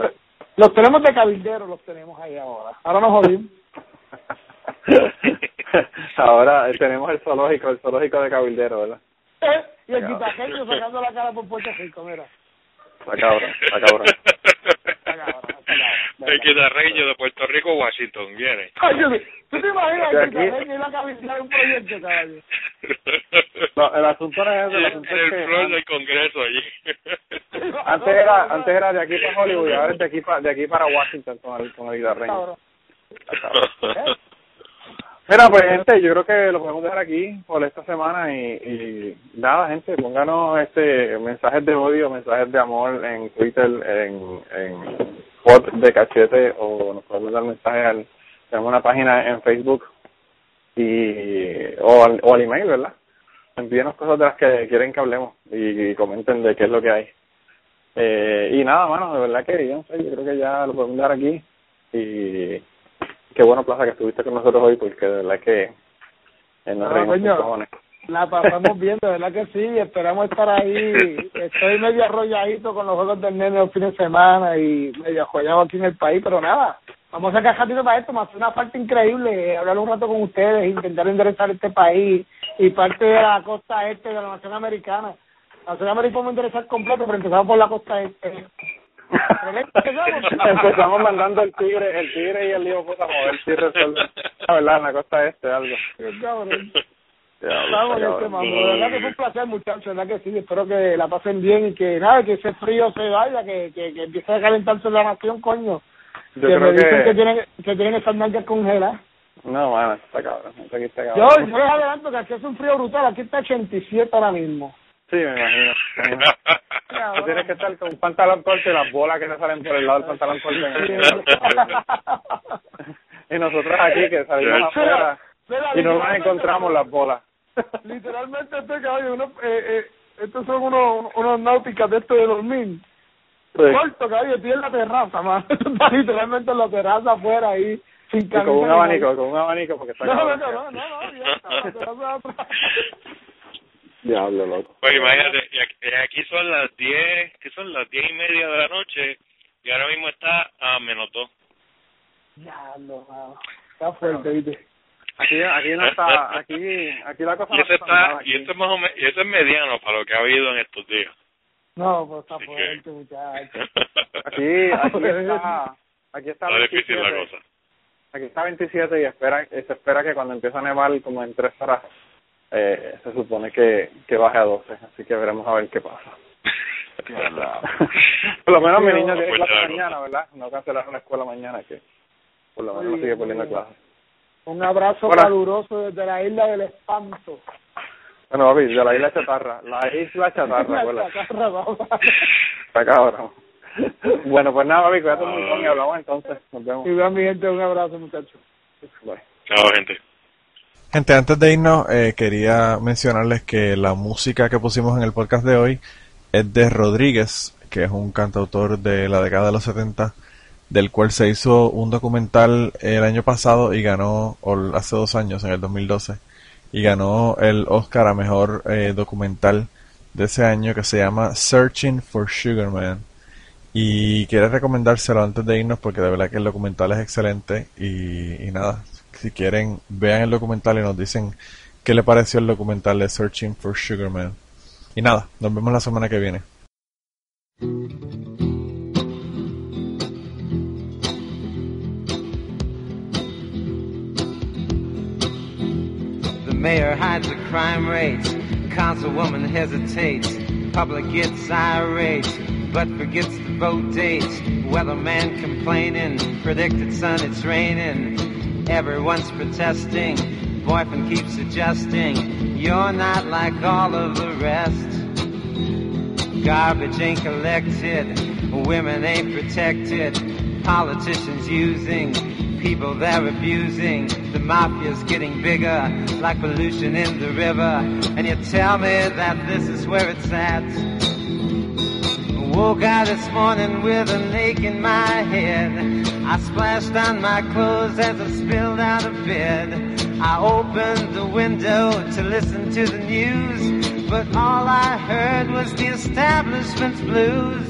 los tenemos de cabilderos, los tenemos ahí ahora. Ahora nos jodimos. <laughs> <laughs> Ahora tenemos el zoológico, el zoológico de Cabildero, ¿verdad? Eh, y el quitajeño sacando la cara por Puerto Rico, mira. Está cabrón, está cabrón. El guitarreño de Puerto Rico, Washington, viene. ¿tú te imaginas el aquí- quitajeño y la cabeza de un proyecto, caballo? <laughs> No, el asunto no es eso, el asunto en el es flor que del Congreso allí. <laughs> antes era, antes era de aquí para Hollywood y ahora es de aquí para, de aquí para Washington con el, con el guitarreño. Está cabrón. Mira, pues gente, yo creo que lo podemos dejar aquí por esta semana y, y nada, gente, pónganos este mensajes de odio, mensajes de amor en Twitter, en, en pod de cachete o nos podemos dar mensajes al, tenemos una página en Facebook y o al, o al email, ¿verdad? Envíenos cosas de las que quieren que hablemos y, y comenten de qué es lo que hay. Eh, y nada, mano, de verdad que yo yo creo que ya lo podemos dejar aquí y qué bueno, Plaza, que estuviste con nosotros hoy, porque de verdad que eh, nos Ah, coño. La pasamos bien, de verdad que sí, esperamos estar ahí. Estoy medio arrolladito con los juegos del nene los fines de semana y medio ajollado aquí en el país, pero nada, vamos a sacar ratito para esto, me hace una falta increíble hablar un rato con ustedes, intentar enderezar este país y parte de la costa este de la nación americana. La nación americana vamos a enderezar completo, pero empezamos por la costa este. Empezamos mandando el tigre, el tigre y el hipopótamo a ver si resuelve. La verdad, en la costa este, algo. Cabrón. Vamos, este mambo. De verdad que fue un placer, muchachos. De verdad que sí. Espero que la pasen bien y que nada, que ese frío se vaya, que, que, que empiece a calentarse la nación, coño. Yo que creo me dicen que- que tienen, que tienen esas nalgas congeladas. No, bueno, está cabrón. Aquí está Yo, cabrón. yo les adelanto que aquí hace un frío brutal. Aquí está 87 ahora mismo. Sí, me imagino. me imagino. Tú tienes que estar con un pantalón corto y las bolas que te salen por el lado del pantalón corto. y nosotros aquí que salimos afuera y no nos encontramos las bolas. Literalmente este caballo, uno, eh, eh, estos son unos, unos náuticas de esto de dormir. Sí. Corto, caballo, estoy en la terraza, más. <laughs> Está literalmente en la terraza afuera ahí, sin Y con un ni abanico, con un abanico porque está No, no, no, no, no, ya está. Diablo, loco. Pues imagínate, y aquí, aquí son las 10, que son las 10 y media de la noche, y ahora mismo está a menos 2. Ya, no, mano. Está fuerte, viste. Aquí, aquí no está, aquí, aquí la cosa Y no eso está está, mal y aquí. eso es más o menos, y eso es mediano para lo que ha habido en estos días. No, pues está Así que- fuerte, muchacho. <laughs> Aquí, aquí está, aquí está Está difícil la 27. cosa. Aquí está 27 y espera, se espera que cuando empiece a nevar como en tres horas eh, se supone que, que baje a 12, así que veremos a ver qué pasa. <laughs> por lo menos mi niño tiene Pues clase claro. mañana, ¿verdad? No cancelaron la escuela mañana, que por lo menos Muy sigue bien, poniendo bien. clases. Un abrazo Hola. caluroso desde la isla del espanto. Bueno, papi, de la isla Chatarra, la isla Chatarra, La chatarra, vamos. <laughs> Está cabrón. Bueno, pues nada, papi, cuídate un montón y hablamos entonces. Nos vemos. Y vean mi gente, un abrazo, muchachos. Bye. Chao, gente. Gente, antes de irnos, eh, quería mencionarles que la música que pusimos en el podcast de hoy es de Rodríguez, que es un cantautor de la década de los 70, del cual se hizo un documental el año pasado y ganó, o hace dos años, en el 2012, y ganó el Oscar a Mejor eh, Documental de ese año que se llama Searching for Sugar Man. Y quiero recomendárselo antes de irnos porque de verdad que el documental es excelente y, y nada, si quieren vean el documental y nos dicen qué le pareció el documental de Searching for Sugar Man. Y nada, nos vemos la semana que viene. The mayor hides the crime rates. Councilwoman hesitates. Public gets irate, but forgets the vote dates. Weatherman complaining. Predicted sun, it's raining. Everyone's protesting. Boyfriend keeps suggesting you're not like all of the rest. Garbage ain't collected, women ain't protected, politicians using people they're abusing. The mafia's getting bigger, like pollution in the river. And you tell me that this is where it's at. Woke out this morning with an ache in my head. I splashed on my clothes as I spilled out of bed. I opened the window to listen to the news, but all I heard was the establishment's blues.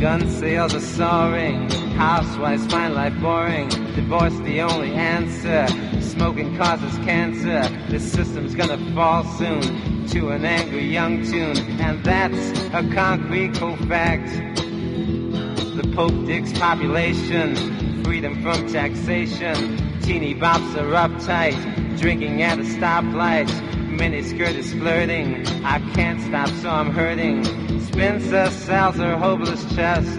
Gun sales are soaring, housewives find life boring, divorce the only answer, smoking causes cancer, this system's gonna fall soon to an angry young tune, and that's a concrete cold fact. The Pope digs population, freedom from taxation. Teeny bops are uptight, drinking at a stoplight. Miniskirt is flirting, I can't stop so I'm hurting. Spencer sells her hopeless chest.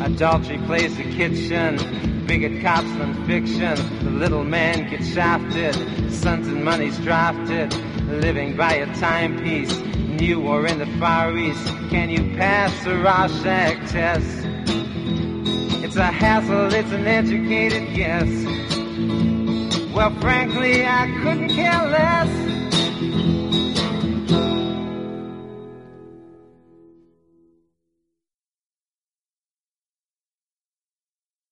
Adultery plays the kitchen, bigot cops than fiction. The little man gets shafted, sons and money's drafted. Living by a timepiece, new or in the Far East. Can you pass the Rorschach test? It's a hassle, it's an educated guess. Well, frankly, I couldn't care less.